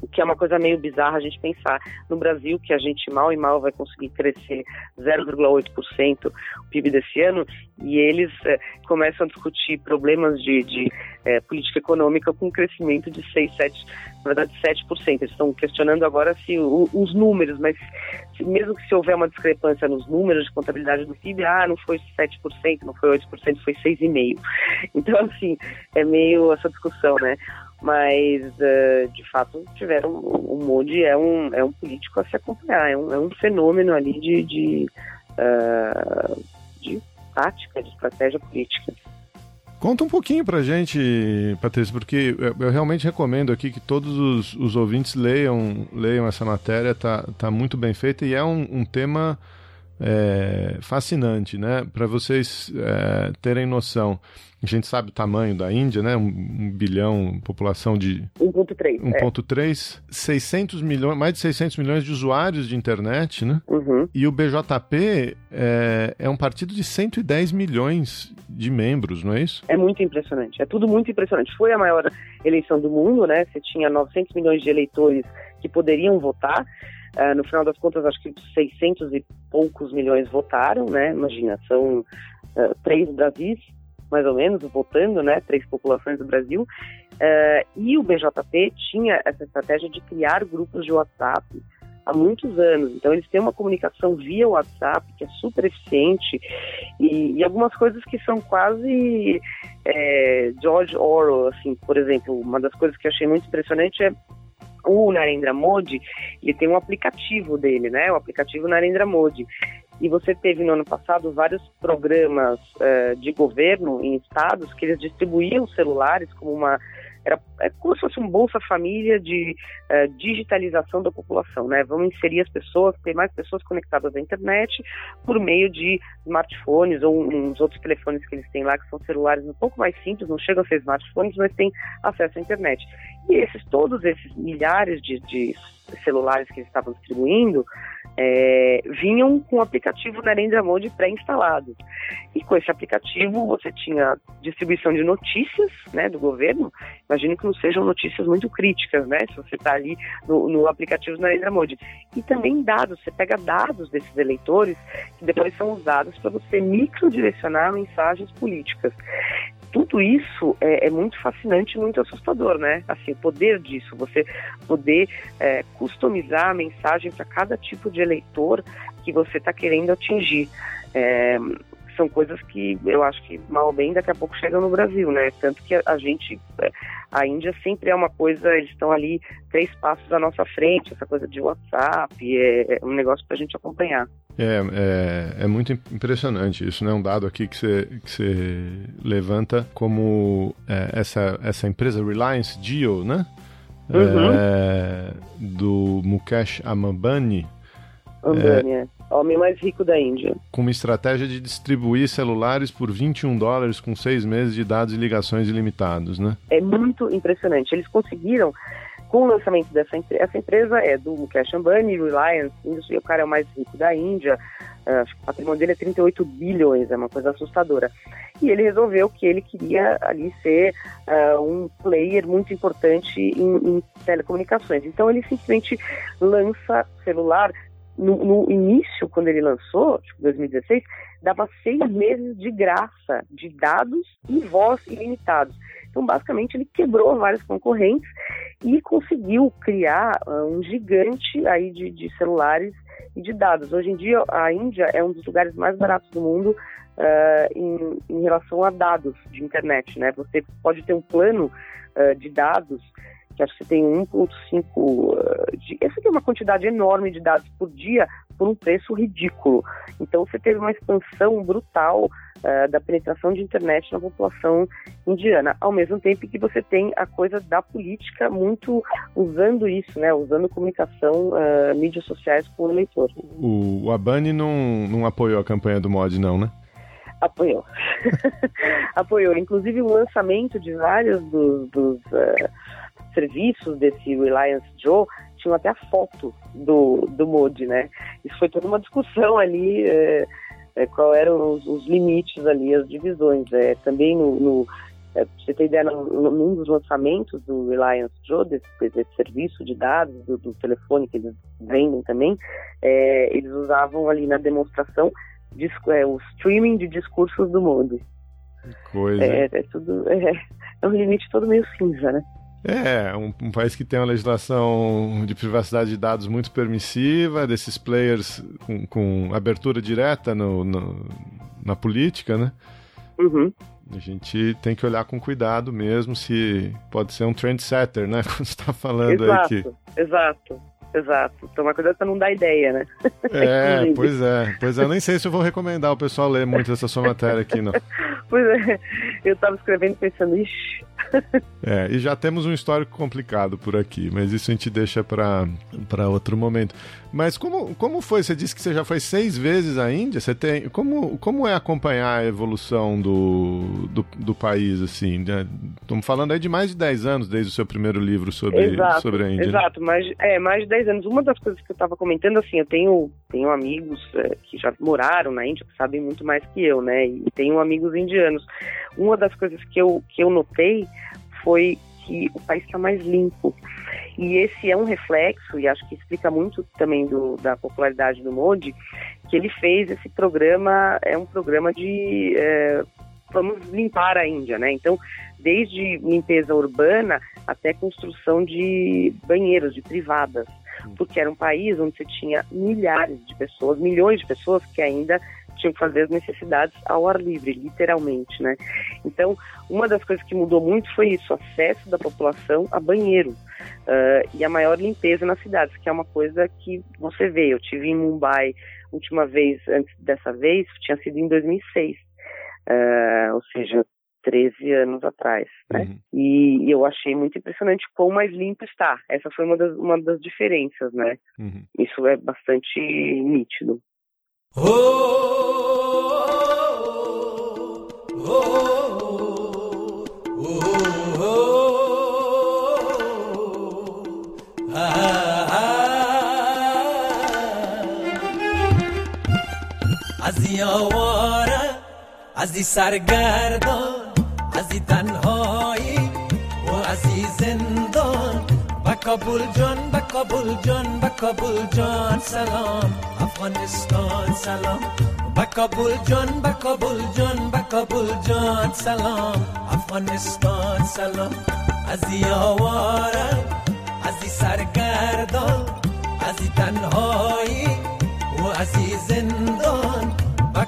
[SPEAKER 5] O que é uma coisa meio bizarra a gente pensar no Brasil, que a gente mal e mal vai conseguir crescer 0,8% o PIB desse ano, e eles é, começam a discutir problemas de, de é, política econômica com um crescimento de 6, 7, na verdade 7%. Eles estão questionando agora se o, os números, mas se, mesmo que se houver uma discrepância nos números de contabilidade do PIB, ah, não foi 7%, não foi 8%, foi 6,5%. Então, assim, é meio essa discussão, né? Mas uh, de fato tiveram o Modi é um é um político a se acompanhar é um, é um fenômeno ali de de, uh, de tática de estratégia política.
[SPEAKER 3] Conta um pouquinho pra gente, Patrícia, porque eu realmente recomendo aqui que todos os, os ouvintes leiam, leiam essa matéria, tá, tá muito bem feita e é um, um tema é, fascinante, né? Para vocês é, terem noção. A gente sabe o tamanho da Índia, né? Um, um bilhão, população de
[SPEAKER 5] 1.3.
[SPEAKER 3] 1.3, é. 600 milhões, mais de 600 milhões de usuários de internet, né?
[SPEAKER 5] Uhum.
[SPEAKER 3] E o BJP é, é um partido de 110 milhões de membros, não é isso?
[SPEAKER 5] É muito impressionante. É tudo muito impressionante. Foi a maior eleição do mundo, né? Você tinha 900 milhões de eleitores que poderiam votar. Uh, no final das contas, acho que 600 e poucos milhões votaram, né? Imagina, são uh, três Brasis mais ou menos, votando, né, três populações do Brasil, uh, e o BJP tinha essa estratégia de criar grupos de WhatsApp há muitos anos. Então eles têm uma comunicação via WhatsApp que é super eficiente e, e algumas coisas que são quase é, George Orwell, assim, por exemplo, uma das coisas que eu achei muito impressionante é o Narendra Modi, ele tem um aplicativo dele, né? O aplicativo Narendra Modi. E você teve no ano passado vários programas uh, de governo em estados que eles distribuíam celulares como uma era é como se fosse um Bolsa Família de uh, digitalização da população, né? Vamos inserir as pessoas, ter mais pessoas conectadas à internet por meio de smartphones ou uns outros telefones que eles têm lá, que são celulares um pouco mais simples, não chegam a ser smartphones, mas têm acesso à internet. E esses, todos esses milhares de, de celulares que eles estavam distribuindo é, vinham com o aplicativo Narendra Modi pré-instalado. E com esse aplicativo você tinha distribuição de notícias né, do governo. Imagino que não sejam notícias muito críticas, né? Se você está ali no, no aplicativo Narendra Modi. E também dados, você pega dados desses eleitores que depois são usados para você microdirecionar mensagens políticas tudo isso é, é, muito fascinante e muito assustador, né? Assim, o poder disso, você poder é, customizar a mensagem para cada tipo de eleitor que você está querendo atingir. É, são coisas que eu acho que mal ou bem daqui a pouco chegam no Brasil, né? Tanto que a, a gente, é, a Índia sempre é uma coisa, eles estão ali três passos à nossa frente, essa coisa de WhatsApp, é, é um negócio para a gente acompanhar.
[SPEAKER 3] É, é, é, muito impressionante isso, né? Um dado aqui que você, que você levanta como é, essa, essa empresa Reliance Jio, né?
[SPEAKER 5] Uhum.
[SPEAKER 3] É, do Mukesh Ambani.
[SPEAKER 5] Ambani, é. Homem mais rico da Índia.
[SPEAKER 3] Com uma estratégia de distribuir celulares por 21 dólares com seis meses de dados e ligações ilimitados, né?
[SPEAKER 5] É muito impressionante. Eles conseguiram com o lançamento dessa empresa, essa empresa é do Mukesh Ambani, Reliance o cara é o mais rico da Índia, uh, acho que o patrimônio dele é 38 bilhões, é uma coisa assustadora. E ele resolveu que ele queria ali ser uh, um player muito importante em, em, telecomunicações. Então ele simplesmente lança celular. No, no início, quando ele lançou, tipo 2016, dava seis meses de graça de dados e voz ilimitados. Então, basicamente, ele quebrou vários concorrentes e conseguiu criar uh, um gigante aí de, de celulares e de dados. Hoje em dia, a Índia é um dos lugares mais baratos do mundo uh, em, em, relação a dados de internet, né? Você pode ter um plano uh, de dados que acho que você tem 1.5 uh, de, essa aqui é uma quantidade enorme de dados por dia por um preço ridículo. Então você teve uma expansão brutal uh, da penetração de internet na população indiana, ao mesmo tempo que você tem a coisa da política muito usando isso, né, usando comunicação, uh, mídias sociais com o eleitor.
[SPEAKER 3] O, o Abani não, não apoiou a campanha do mod, não, né?
[SPEAKER 5] Apoiou. Apoiou. Inclusive o lançamento de vários dos, dos uh, serviços desse Reliance Joe tinham até a foto do, do Modi, né? Isso foi toda uma discussão ali, é, é, qual eram os, os, limites ali, as divisões. É, também no, no é, você ter ideia, num dos lançamentos do Reliance Joe, desse, desse serviço de dados, do, do, telefone que eles vendem também, é, eles usavam ali na demonstração disco, é, o streaming de discursos do Modi.
[SPEAKER 3] Coisa.
[SPEAKER 5] É, é tudo, é, é um limite todo meio cinza, né?
[SPEAKER 3] É, um, um, país que tem uma legislação de privacidade de dados muito permissiva, desses players com, com abertura direta no, no, na política, né?
[SPEAKER 5] Uhum.
[SPEAKER 3] A gente tem que olhar com cuidado mesmo se pode ser um trendsetter, né? Quando você está falando
[SPEAKER 5] exato,
[SPEAKER 3] aí que.
[SPEAKER 5] Exato. Exato. Tomar cuidado pra não dar ideia, né?
[SPEAKER 3] É, pois é. Pois é, eu nem sei se eu vou recomendar o pessoal ler muito essa sua matéria aqui, não.
[SPEAKER 5] pois é. Eu tava escrevendo pensando, ixi.
[SPEAKER 3] É, e já temos um histórico complicado por aqui, mas isso a gente deixa para outro momento. Mas como, como foi? Você disse que você já foi seis vezes à Índia. Você tem como, como é acompanhar a evolução do, do, do país assim? Estamos falando aí de mais de 10 anos desde o seu primeiro livro sobre,
[SPEAKER 5] exato,
[SPEAKER 3] sobre a Índia. Né?
[SPEAKER 5] Exato, mas é mais de 10 anos. Uma das coisas que eu estava comentando assim, eu tenho tenho amigos é, que já moraram na Índia, que sabem muito mais que eu, né? E tenho amigos indianos. Uma das coisas que eu que eu notei foi que o país está mais limpo. E esse é um reflexo, e acho que explica muito também do, da popularidade do Modi, que ele fez esse programa, é um programa de é, vamos limpar a Índia, né? Então, desde limpeza urbana até construção de banheiros, de privadas, porque era um país onde você tinha milhares de pessoas, milhões de pessoas que ainda tinham que fazer as necessidades ao ar livre, literalmente, né? Então, uma das coisas que mudou muito foi isso, o acesso da população a banheiro uh, e a maior limpeza nas cidades, que é uma coisa que você vê. Eu tive em Mumbai última vez, antes dessa vez, tinha sido em 2006, uh, ah, ou seja, 13 anos atrás, né? Uhum. E, e, eu achei muito impressionante quão mais limpo está. Essa foi uma das, uma das diferenças, né? Uhum. Isso é bastante nítido.
[SPEAKER 6] عزي ورا عزي سرگردان عزی تنهایی کابل جان با کابل جان با کابل جان سلام. افغانستان سلام. با کابل جان با کابل جان با کابل جان سلام. افغانستان سلام. عزی آوارم عزی سرگردان عزی تنهایی و عزی زندان.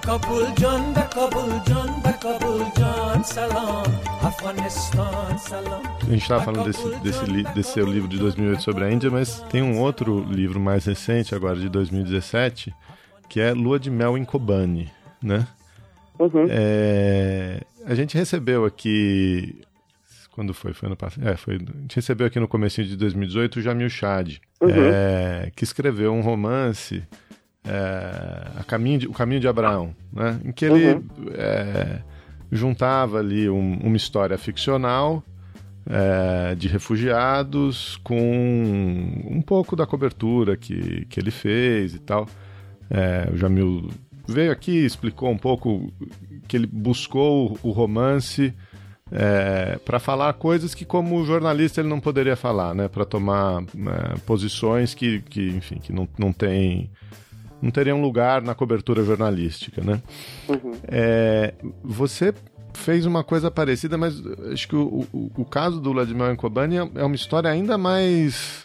[SPEAKER 6] کابل جان با کابل جان با کابل جان سلام
[SPEAKER 3] A gente estava falando desse, desse, desse seu livro de 2008 sobre a Índia, mas tem um outro livro mais recente, agora de 2017, que é Lua de Mel em Kobani, né?
[SPEAKER 5] Uhum.
[SPEAKER 3] É, a gente recebeu aqui quando foi? Foi ano passado? É, foi. A gente recebeu aqui no começo de 2018 o Jamil Chad, uhum. é, que escreveu um romance, é, a caminho de, O Caminho de Abraão, né? Em que ele uhum. é, juntava ali um, uma história ficcional é, de refugiados com um pouco da cobertura que, que ele fez e tal. É, o Jamil veio aqui explicou um pouco que ele buscou o romance é, para falar coisas que como jornalista ele não poderia falar, né? Para tomar é, posições que, que, enfim, que não, não tem não teriam lugar na cobertura jornalística, né?
[SPEAKER 5] Uhum.
[SPEAKER 3] É, você fez uma coisa parecida, mas acho que o, o, o caso do Vladimir Kobani é, é uma história ainda mais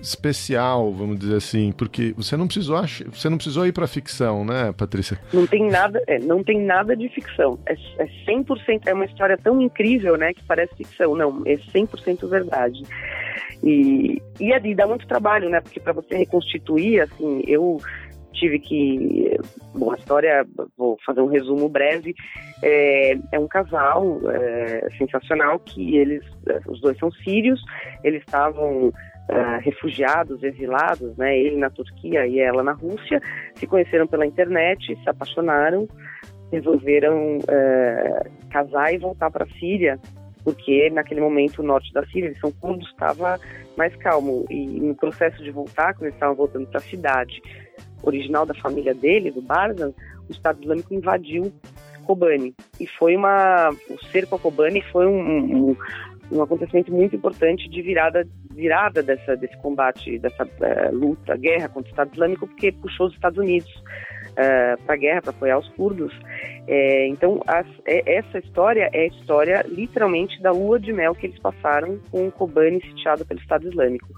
[SPEAKER 3] especial, vamos dizer assim, porque você não precisou, você não precisou ir para ficção, né, Patrícia?
[SPEAKER 5] Não tem nada, é, não tem nada de ficção. É, é 100%, é uma história tão incrível, né, que parece ficção. Não, é 100% verdade. E, e, e dá muito trabalho, né, porque para você reconstituir, assim, eu tive que. Bom, a história, vou fazer um resumo breve. É, é um casal é, sensacional que eles, os dois são sírios, eles estavam. Uh, refugiados, exilados, né? Ele na Turquia e ela na Rússia, se conheceram pela internet, se apaixonaram, resolveram uh, casar e voltar para a Síria, porque naquele momento o norte da Síria, eles são curdos, estava mais calmo e no processo de voltar, quando eles estavam voltando para a cidade, original da família dele, do Barzan, o Estado Islâmico invadiu Kobani. E foi uma. O cerco a Kobani foi um, um, um acontecimento muito importante de virada, virada dessa, desse combate, dessa uh, luta, guerra contra o Estado Islâmico, porque puxou os Estados Unidos uh, eh, para a guerra, para apoiar os curdos. É, então, as, é, essa história é a história, literalmente, da lua de mel que eles passaram com Kobani sitiado pelo Estado Islâmico.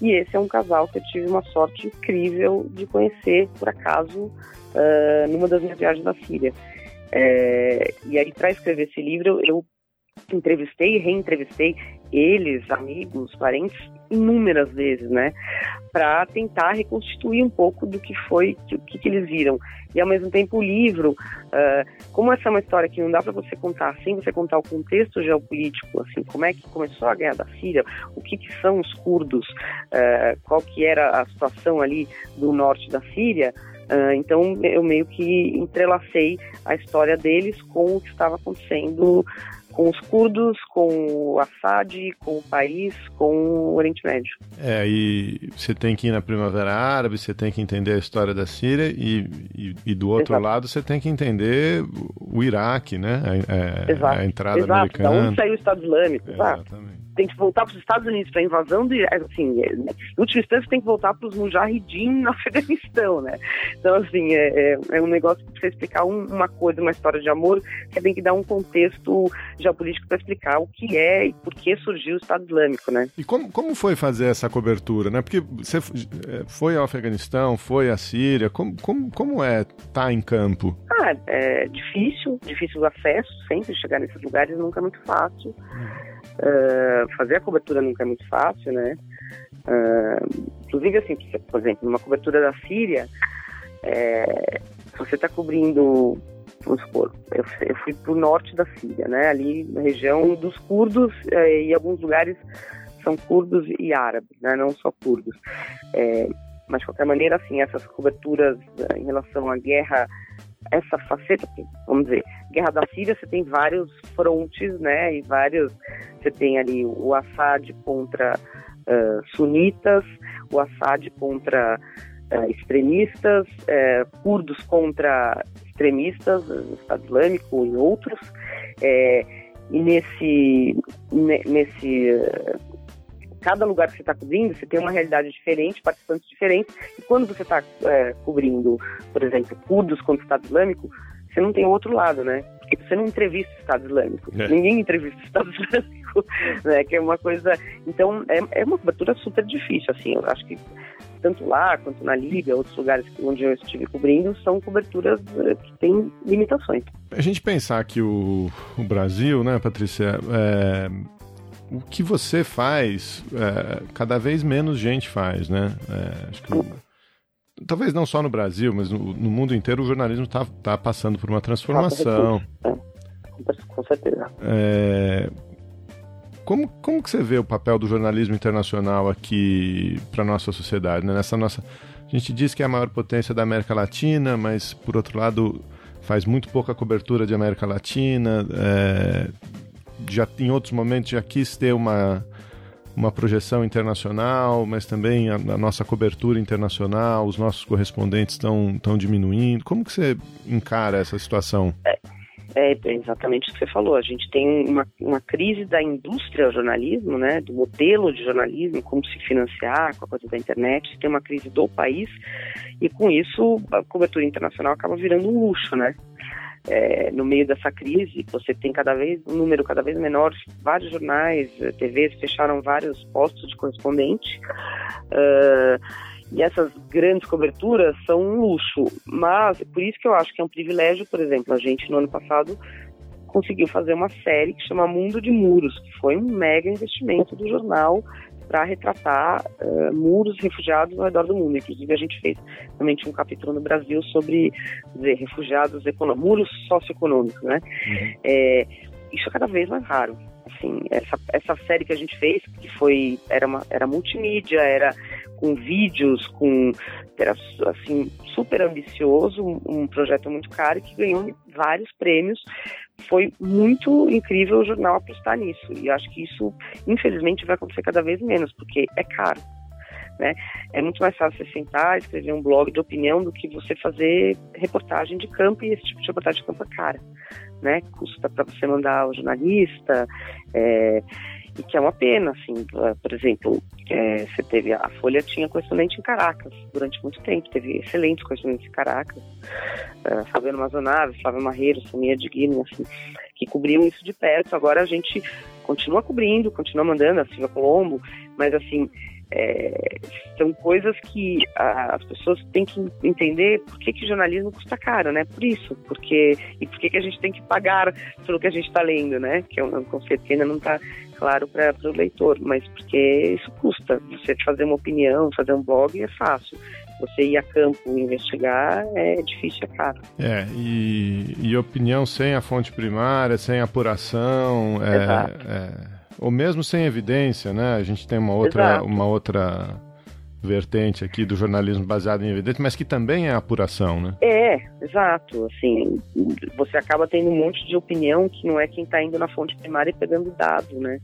[SPEAKER 5] E esse é um casal que eu tive uma sorte incrível de conhecer, por acaso, uh, numa das minhas viagens na Síria. É, e aí, para escrever esse livro, eu entrevistei e reentrevistei eles, amigos, parentes, inúmeras vezes, né? Para tentar reconstituir um pouco do que foi, o que, que, eles viram. E ao mesmo tempo o livro, uh, como essa é uma história que não dá para você contar sem você contar o contexto geopolítico, assim, como é que começou a guerra da Síria, o que, que são os curdos, uh, qual que era a situação ali do norte da Síria, Uh, então eu meio que entrelacei a história deles com o que estava acontecendo com os curdos, com o Assad, com o país, com o Oriente Médio.
[SPEAKER 3] É, e você tem que ir na Primavera Árabe, você tem que entender a história da Síria e, e, e do outro Exato. lado você tem que entender o Iraque, né? É, é, a entrada
[SPEAKER 5] Exato.
[SPEAKER 3] americana.
[SPEAKER 5] Da onde saiu o Estado Islâmico, Exatamente tem que voltar para os Estados Unidos para a invasão de, assim, é, em última instância tem que voltar para os Mujahideen no Afeganistão, né? Então, assim, é, é, é um negócio que precisa explicar um, uma coisa, uma história de amor, que tem que dar um contexto geopolítico para explicar o que é e por que surgiu o Estado Islâmico, né?
[SPEAKER 3] E como, como foi fazer essa cobertura, né? Porque você é, foi ao Afeganistão, foi à Síria, como, como, como é estar tá em campo?
[SPEAKER 5] Ah, é difícil, difícil o acesso, sempre chegar nesses lugares nunca é muito fácil. Uh, fazer a cobertura nunca é muito fácil, né? Uh, inclusive, assim, por exemplo, numa cobertura da Síria, é, você está cobrindo, vamos supor, eu, eu fui para o norte da Síria, né? Ali na região dos curdos é, e alguns lugares são curdos e árabes, né? Não só curdos. É, mas de qualquer maneira, assim, essas coberturas em relação à guerra essa faceta, vamos dizer, Guerra da Síria, você tem vários frontes, né, e vários, você tem ali o Assad contra uh, sunitas, o Assad contra uh, extremistas, uh, curdos contra extremistas, Estado Islâmico e outros, e nesse, nesse cada lugar que você está cobrindo, você tem uma realidade diferente, participantes diferentes, e quando você está é, cobrindo, por exemplo, curdos contra o Estado Islâmico, você não tem o outro lado, né? Porque você não entrevista o Estado Islâmico. É. Ninguém entrevista o Estado Islâmico, né? Que é uma coisa... Então, é, é uma cobertura super difícil, assim. Eu acho que tanto lá quanto na Líbia, outros lugares onde eu estive cobrindo, são coberturas é, que têm limitações.
[SPEAKER 3] A gente pensar que o, o Brasil, né, Patrícia, é, o que você faz, é, cada vez menos gente faz, né? É, acho que, talvez não só no Brasil, mas no, no mundo inteiro o jornalismo está tá passando por uma transformação.
[SPEAKER 5] É, com certeza.
[SPEAKER 3] É, como, como que você vê o papel do jornalismo internacional aqui para nossa sociedade? Né? Nessa nossa, a gente diz que é a maior potência da América Latina, mas por outro lado faz muito pouca cobertura de América Latina. É, já em outros momentos já quis ter uma, uma projeção internacional, mas também a, a nossa cobertura internacional, os nossos correspondentes estão, estão diminuindo. Como que você encara essa situação?
[SPEAKER 5] É, é, exatamente o que você falou. A gente tem uma, uma crise da indústria do jornalismo, né, do modelo de jornalismo, como se financiar com a coisa da internet. Tem uma crise do país e com isso a cobertura internacional acaba virando um luxo, né? É, no meio dessa crise, você tem cada vez um número cada vez menor, vários jornais, eh, TVs fecharam vários postos de correspondente. Uh, e essas grandes coberturas são um luxo, mas por isso que eu acho que é um privilégio, por exemplo, a gente no ano passado conseguiu fazer uma série que chama Mundo de Muros, que foi um mega investimento do jornal para retratar uh, muros refugiados ao redor do mundo. Inclusive, a gente fez também um capítulo no Brasil sobre dizer, refugiados econômicos, muros socioeconômicos, né? Uhum. É, isso é cada vez mais raro. Assim, essa, essa série que a gente fez, que foi era, uma, era multimídia, era com vídeos, com era assim super ambicioso, um, um projeto muito caro que ganhou vários prêmios foi muito incrível o jornal apostar nisso. E acho que isso, infelizmente, vai acontecer cada vez menos, porque é caro. Né? É muito mais fácil você sentar, escrever um blog de opinião do que você fazer reportagem de campo, e esse tipo de reportagem de campo é cara. Né? Custa para você mandar o jornalista. É e que é uma pena, assim, por exemplo, é, você teve, a Folha tinha correspondente em Caracas durante muito tempo, teve excelentes correspondentes em Caracas, uh, Fabiano Mazonave, Flávio Marreiro, Samia Diguino, assim, que cobriam isso de perto, agora a gente continua cobrindo, continua mandando, a Silvia Colombo, mas assim, é, são coisas que a, as pessoas têm que entender por que, que jornalismo custa caro, né? Por isso, porque e por que, que a gente tem que pagar pelo que a gente está lendo, né? Que é um, um conceito que ainda não está claro para o leitor, mas porque isso custa. Você fazer uma opinião, fazer um blog é fácil. Você ir a campo investigar é difícil, é caro.
[SPEAKER 3] É, e, e opinião sem a fonte primária, sem apuração, é, é ou mesmo sem evidência, né? A gente tem uma outra, uma outra vertente aqui do jornalismo baseado em evidência, mas que também é apuração, né?
[SPEAKER 5] É, exato. Assim, você acaba tendo um monte de opinião que não é quem está indo na fonte primária e pegando dados, né?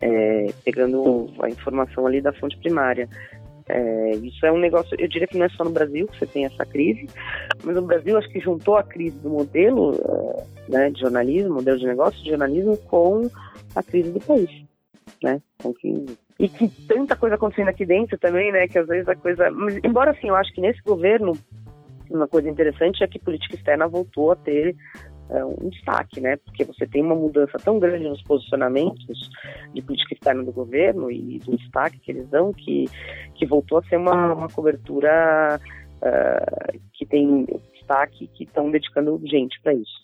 [SPEAKER 5] É, pegando a informação ali da fonte primária. É, isso é um negócio, eu diria que não é só no Brasil que você tem essa crise, mas no Brasil acho que juntou a crise do modelo é, né, de jornalismo, modelo de negócio de jornalismo com a crise do país, né? Então, que, e que tanta coisa acontecendo aqui dentro também, né? Que às vezes a coisa, mas, embora assim, eu acho que nesse governo uma coisa interessante é que política externa voltou a ter é, um destaque, né? Porque você tem uma mudança tão grande nos posicionamentos de política externa do governo e do destaque que eles dão que, que voltou a ser uma, uma cobertura uh, que tem destaque que estão dedicando gente para isso.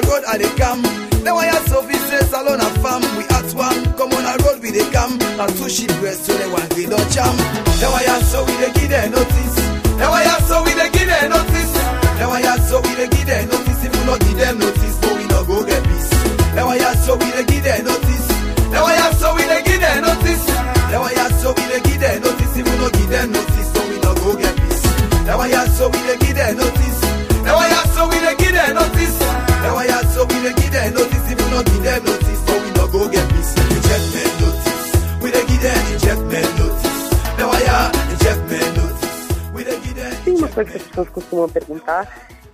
[SPEAKER 7] A road I they come. I have so business alone a farm. We at one, come on a road we they come. Now two sheep rest so they want we don't jam. Now I have so we they give them notice. Now I have so we they give them notice. Now I have so we they give them notice. If we not give them notice, so we not go get peace. Now I have so we they give them notice. Now I have so we they give them notice. Now I have so we they give them notice. If we not give them notice, so we not go get peace. Now I have so we they give them notice. Go get. Injectment notice, we dey give them injectment notice. Now I injectment notice, we dey give them.
[SPEAKER 5] Tem uma coisa que as pessoas costumam perguntar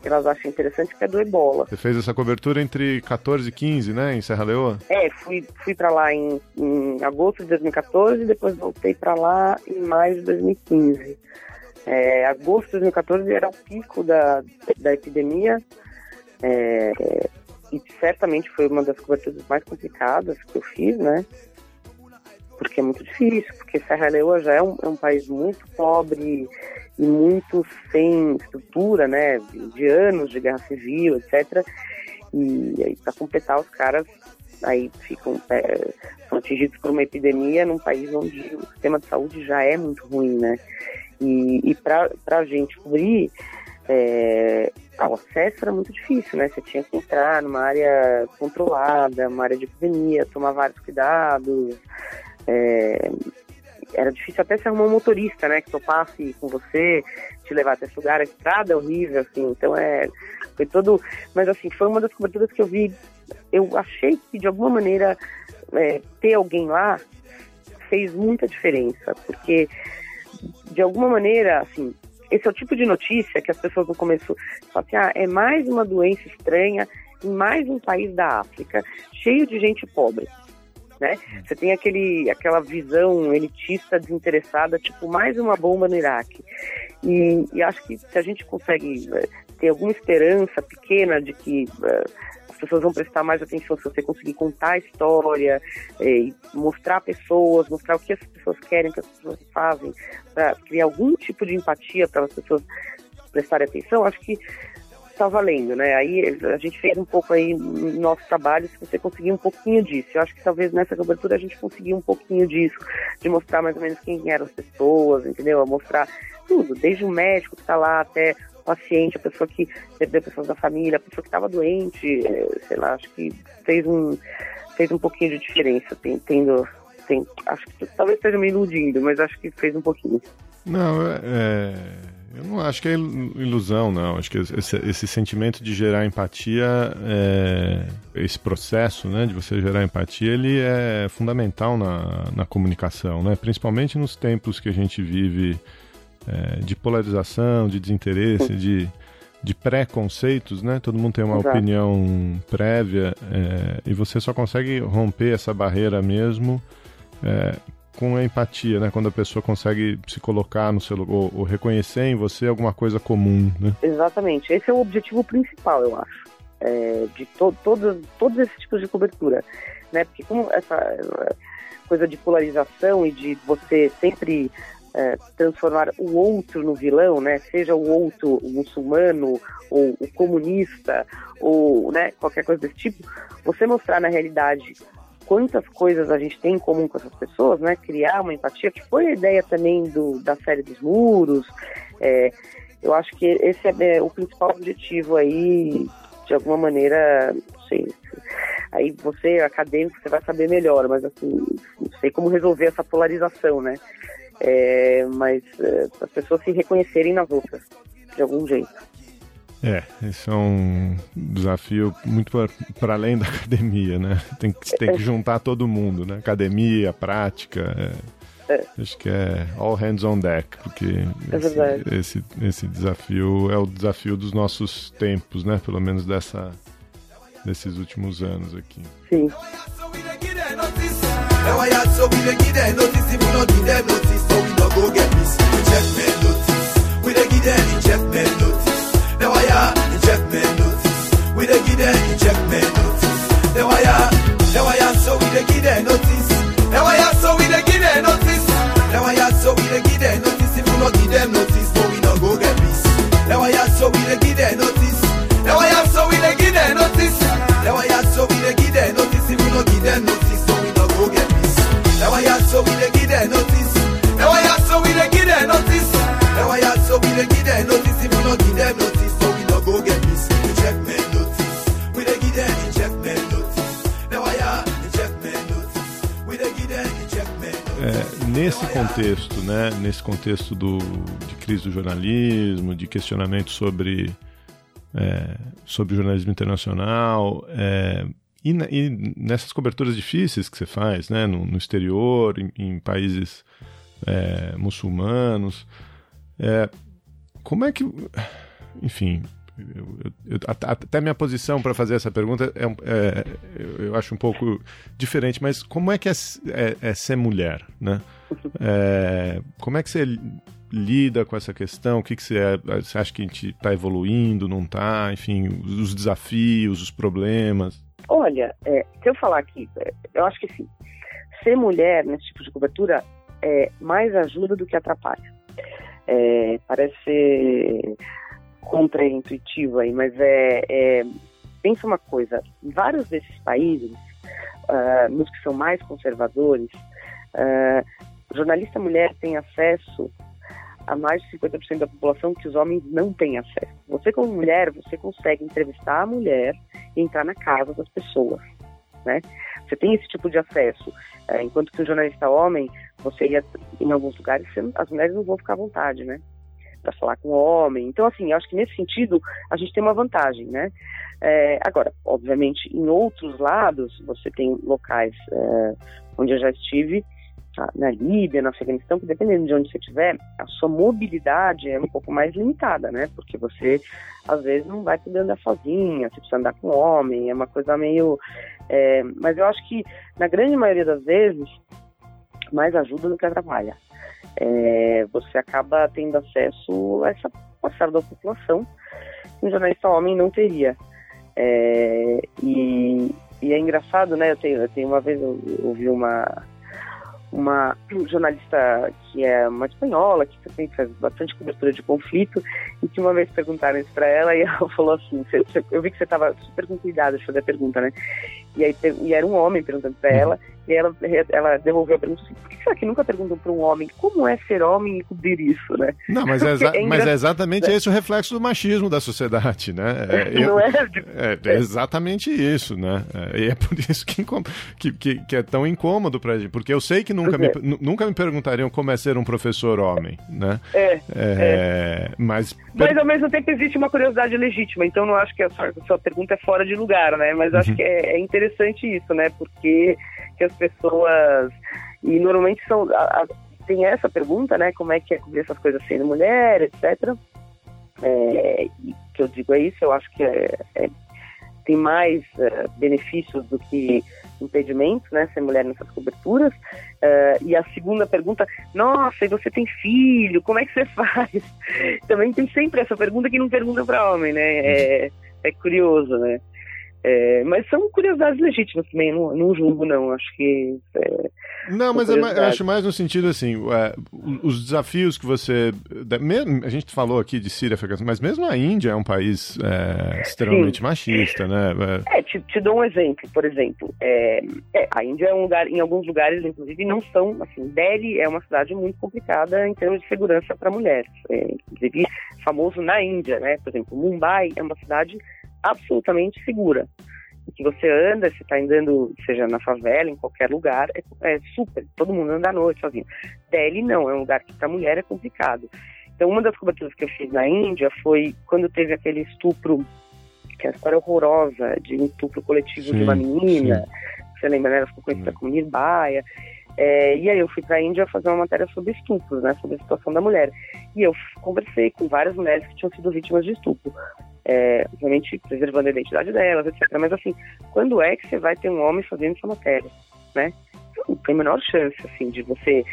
[SPEAKER 5] que elas acham interessante, que é do ebola.
[SPEAKER 3] Você fez essa cobertura entre 14 e 15, né, em Serra Leoa?
[SPEAKER 5] É, fui, fui para lá em, em, agosto de 2014 e depois voltei para lá em maio de 2015. É, agosto de 2014 era o pico da, da epidemia, é, e certamente foi uma das coberturas mais complicadas que eu fiz, né? Porque é muito difícil, porque Serra Leoa já é um, é um país muito pobre e muito sem estrutura, né? De anos de guerra civil, etc. E aí, para completar, os caras aí ficam é, são atingidos por uma epidemia num país onde o sistema de saúde já é muito ruim, né? E, e para a gente cobrir é, ah, o acesso era muito difícil, né? Você tinha que entrar numa área controlada, uma área de epidemia, tomar vários cuidados. É, era difícil até se arrumar um motorista, né? Que topasse com você, te levar até esse lugar. A estrada é horrível, assim. Então é. Foi todo. Mas assim, foi uma das coberturas que eu vi. Eu achei que de alguma maneira é, ter alguém lá fez muita diferença, porque de alguma maneira, assim, esse é o tipo de notícia que as pessoas no começo falam assim, ah, é mais uma doença estranha em mais um país da África. cheio de gente pobre. Né? Você tem aquele, aquela visão elitista, desinteressada, tipo, mais uma bomba no Iraque. E, e acho que se a gente consegue eh, ter alguma esperança pequena de que uh, as pessoas vão prestar mais atenção se você conseguir contar a história, eh, mostrar pessoas, mostrar o que as pessoas querem, o que as pessoas fazem, para criar algum tipo de empatia para as pessoas prestarem atenção, acho que está valendo, né? Aí a gente fez um pouco aí no nosso trabalho, se você conseguir um pouquinho disso. Eu acho que talvez nessa cobertura a gente conseguiu um pouquinho disso, de mostrar mais ou menos quem eram as pessoas, entendeu? Mostrar tudo, desde o médico que está lá até paciente, a pessoa que perdeu pessoas da família, a pessoa que estava doente, eh, sei lá, acho que fez um, fez um pouquinho de diferença, tendo, tem, acho que talvez esteja me iludindo, mas acho que fez um pouquinho.
[SPEAKER 3] Não, é... é eu não acho que é ilusão, não. Acho que esse, esse sentimento de gerar empatia, é, esse processo né, de você gerar empatia, ele é fundamental na, na comunicação, né? principalmente nos tempos que a gente vive é, de polarização, de desinteresse, de, de preconceitos, né? Todo mundo tem uma Exato. opinião prévia é, e você só consegue romper essa barreira mesmo é, com a empatia, né? Quando a pessoa consegue se colocar no seu ou, ou reconhecer em você alguma coisa comum, né?
[SPEAKER 5] Exatamente. Esse é o objetivo principal, eu acho, é, de to todo, todos esses tipos de cobertura, né? Porque como essa coisa de polarização e de você sempre é, transformar o outro no vilão, né? Seja o outro o muçulmano ou o comunista ou né, qualquer coisa desse tipo, você mostrar na realidade quantas coisas a gente tem em comum com essas pessoas, né? Criar uma empatia, que foi a ideia também do, da série dos muros. É, eu acho que esse é, é o principal objetivo aí, de alguma maneira, não sei. Aí você, acadêmico, você vai saber melhor, mas assim, não sei como resolver essa polarização, né? É, mas é, as pessoas se reconhecerem nas outras, de algum jeito.
[SPEAKER 3] É, esse é um desafio muito para além da academia, né? Tem que, tem que juntar todo mundo, né? Academia, prática. É, é. Acho que é all hands on deck, porque
[SPEAKER 5] é
[SPEAKER 3] esse, esse, esse, desafio é o desafio dos nossos tempos, né? Pelo menos dessa, desses últimos anos aqui.
[SPEAKER 5] Sim.
[SPEAKER 7] Now I are inject notice. We dey give them inject notice.
[SPEAKER 3] Contexto, né, nesse contexto do, de crise do jornalismo, de questionamento sobre, é, sobre jornalismo internacional, é, e, e, nessas coberturas difíceis que você faz, né, no, no exterior, em, em países é, muçulmanos, é, como é que, enfim, eu, eu, eu, até minha posição para fazer essa pergunta é, é, eu acho um pouco diferente, mas como é que é, é, é ser mulher, né? É, como é que você lida com essa questão? O que, que você, é, você acha que a gente está evoluindo, não está? Enfim, os desafios, os problemas.
[SPEAKER 5] Olha, é, se eu falar aqui, é, eu acho que sim. Ser mulher nesse tipo de cobertura é mais ajuda do que atrapalha. É, parece ser contraintuitivo aí, mas é, é, pensa uma coisa, em vários desses países, uh, nos que são mais conservadores, uh, jornalista mulher tem acesso a mais de 50% da população que os homens não têm acesso. Você como mulher, você consegue entrevistar a mulher e entrar na casa das pessoas, né? Você tem esse tipo de acesso, uh, enquanto que o jornalista homem, você ia em alguns lugares, as mulheres não vão ficar à vontade, né? para falar com o homem. Então, assim, acho que nesse sentido a gente tem uma vantagem, né? É, agora, obviamente, em outros lados, você tem locais é, onde eu já estive na Líbia, no Afeganistão, que dependendo de onde você estiver, a sua mobilidade é um pouco mais limitada, né? Porque você, às vezes, não vai poder andar sozinha, você precisa andar com um homem, é uma coisa meio... É, mas eu acho que, na grande maioria das vezes, mais ajuda do que atrapalha. É, você acaba tendo acesso a essa parcela da população que um jornalista homem não teria. É, e, e, é engraçado, né? Eu tenho, eu tenho uma vez eu ouvi uma uma jornalista que é uma espanhola, que também faz bastante cobertura de conflito, e que uma vez perguntaram isso para ela e ela falou assim: você, você, eu vi que você estava super com cuidado de fazer a pergunta, né? E aí e era um homem perguntando para ela, e ela, ela devolveu a pergunta assim: por que será que nunca perguntam para um homem como é ser homem e cobrir isso, né?
[SPEAKER 3] Não, mas é, é mas é exatamente esse o reflexo do machismo da sociedade, né?
[SPEAKER 5] É, Não é?
[SPEAKER 3] É, é exatamente isso, né? É, e é por isso que, que, que, que é tão incômodo para gente, porque eu sei que nunca me, nunca me perguntariam como é ser um professor homem, né?
[SPEAKER 5] É.
[SPEAKER 3] é mas,
[SPEAKER 5] mas ao mesmo tempo existe uma curiosidade legítima, então não acho que a sua, a sua pergunta é fora de lugar, né? Mas acho uhum. que é, é interessante interessante isso, né? Porque que as pessoas e normalmente são a, a, tem essa pergunta, né? Como é que é cobrir essas coisas sendo mulher, etc. É, que eu digo é isso. Eu acho que é, é, tem mais é, benefícios do que impedimentos, né? Ser mulher nessas coberturas. É, e a segunda pergunta, nossa, e você tem filho? Como é que você faz? Também tem sempre essa pergunta que não pergunta para homem, né? É, é curioso, né? É, mas são curiosidades legítimas também, não, não julgo, não. Acho que. É,
[SPEAKER 3] não, mas é, eu acho mais no sentido assim: é, os desafios que você. A gente falou aqui de Síria, mas mesmo a Índia é um país é, extremamente Sim. machista, né?
[SPEAKER 5] É, te, te, dou um exemplo, por exemplo. a Índia é um lugar, em alguns lugares, inclusive, não são. Assim, Delhi é uma cidade muito complicada em termos de segurança para mulheres. inclusive, famoso na Índia, né? Por exemplo, Mumbai é uma cidade absolutamente segura. Que você anda, você está andando, seja na favela, em qualquer lugar, é, é, super, todo mundo anda à noite sozinho. Delhi não, é um lugar que para mulher é complicado. Então, uma das coberturas que eu fiz na Índia foi quando teve aquele estupro, que é a história horrorosa de um estupro coletivo sim, de uma menina, sim. você lembra, né? Ela ficou conhecida como Nirbaia. É, e aí eu fui para a Índia fazer uma matéria sobre estupros, né, sobre a situação da mulher. E eu conversei com várias mulheres que tinham sido vítimas de estupro é, obviamente preservando a identidade delas, etc. Mas assim, quando é que você vai ter um homem fazendo essa matéria, né? Não tem a menor chance, assim, de você...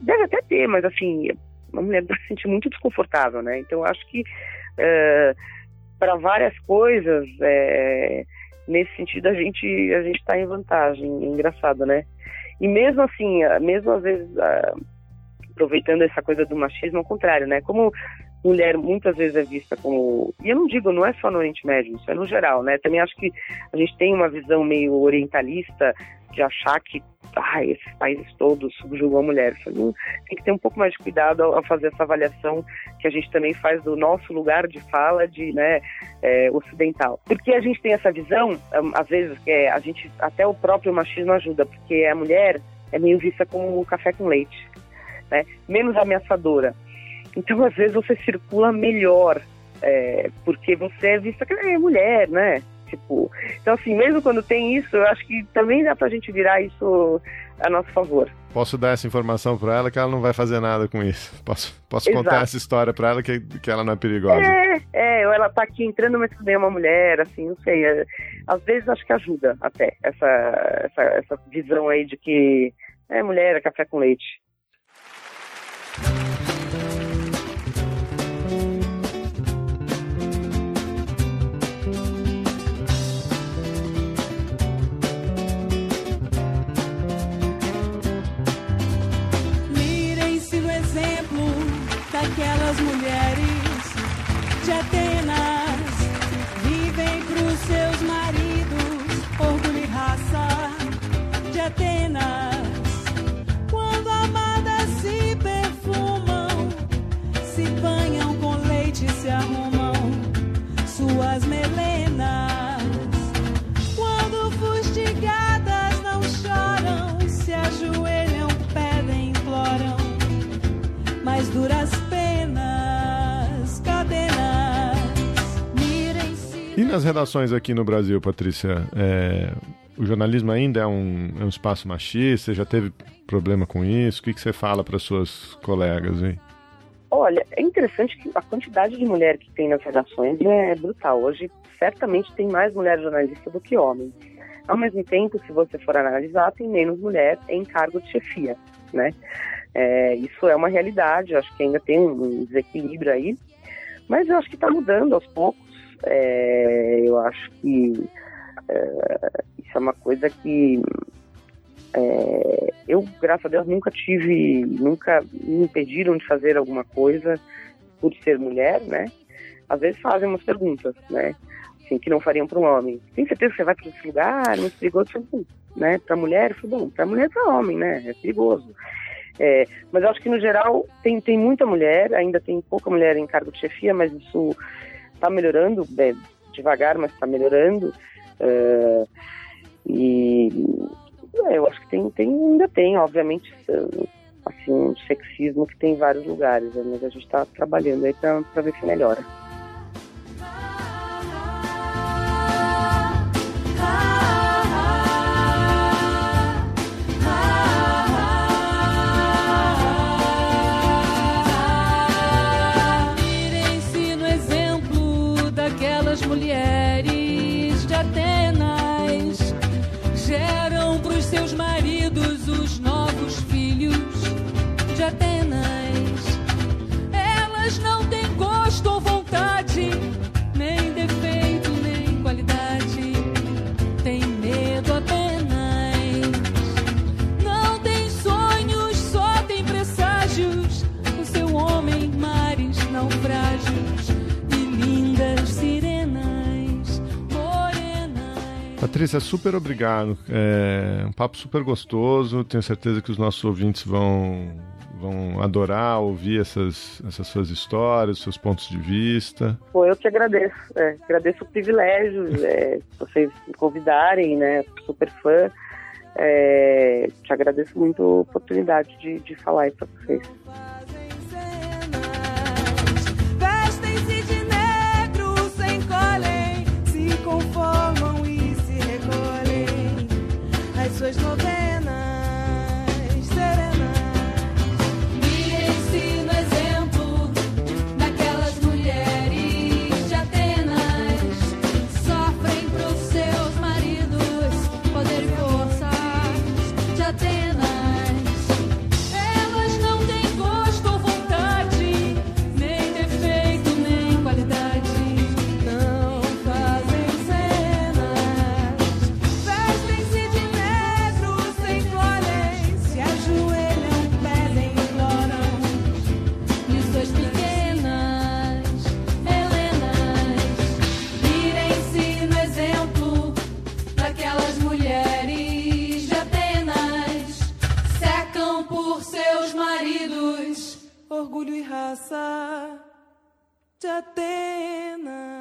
[SPEAKER 5] Deve até ter, mas assim, uma mulher se sentir muito desconfortável, né? Então, acho que é, para várias coisas, é, nesse sentido, a gente a gente está em vantagem, é engraçado, né? E mesmo assim, mesmo às vezes aproveitando essa coisa do machismo, ao contrário, né? Como mulher muitas vezes é vista como. E eu não digo, não é só no Oriente Médio, isso é no geral, né? Também acho que a gente tem uma visão meio orientalista de achar que ah, esses países todos subjugam a mulher. Não, tem que ter um pouco mais de cuidado ao, fazer essa avaliação que a gente também faz do nosso lugar de fala de né, é, ocidental. Porque a gente tem essa visão, às vezes, que é, a gente até o próprio machismo ajuda, porque a mulher é meio vista como café com leite, né? menos ameaçadora. Então, às vezes, você circula melhor, é, porque você é vista que é mulher, né? Tipo, então, assim, mesmo quando tem isso, eu acho que também dá pra gente virar isso a nosso favor.
[SPEAKER 3] Posso dar essa informação para ela que ela não vai fazer nada com isso. Posso, posso contar essa história para ela que, que ela não é perigosa.
[SPEAKER 5] É, é, ou ela tá aqui entrando, mas também é uma mulher, assim, não sei. É, às vezes acho que ajuda até essa, essa, essa visão aí de que é mulher, é café com leite.
[SPEAKER 3] Nas redações aqui no Brasil, Patrícia, é, o jornalismo ainda é um, é um espaço machista? Você já teve problema com isso? O que, que você fala para suas colegas aí?
[SPEAKER 5] Olha, é interessante que a quantidade de mulher que tem nas redações é brutal. Hoje, certamente, tem mais mulher jornalista do que homem. Ao mesmo tempo, se você for analisar, tem menos mulher em cargo de chefia, né? É, isso é uma realidade, acho que ainda tem um desequilíbrio aí, mas eu acho que está mudando aos poucos. É, eu acho que é, isso é uma coisa que é, eu, graças a Deus, nunca tive, nunca me impediram de fazer alguma coisa por ser mulher, né? Às vezes fazem umas perguntas, né? Assim, que não fariam para um homem. Tem certeza que você vai para esse lugar, é muito perigoso? Eu né? Para mulher, eu bom, para mulher para homem, né? É perigoso. É, mas eu acho que no geral tem, tem muita mulher, ainda tem pouca mulher em cargo de chefia, mas isso está melhorando, é, devagar, mas está melhorando. E é, eu acho que tem, tem, ainda tem, obviamente, assim, um sexismo que tem em vários lugares, né? mas a gente está trabalhando aí para ver se melhora.
[SPEAKER 3] Patrícia, super obrigado. É um papo super gostoso. Tenho certeza que os nossos ouvintes vão, vão adorar ouvir essas, essas suas histórias, seus pontos de vista.
[SPEAKER 5] Pô, eu que agradeço. É, agradeço o privilégio é, vocês me convidarem, né? Super fã. É, te agradeço muito a oportunidade de, de falar isso para vocês.
[SPEAKER 8] Suas novelas. Orgulho e raça de Atenas.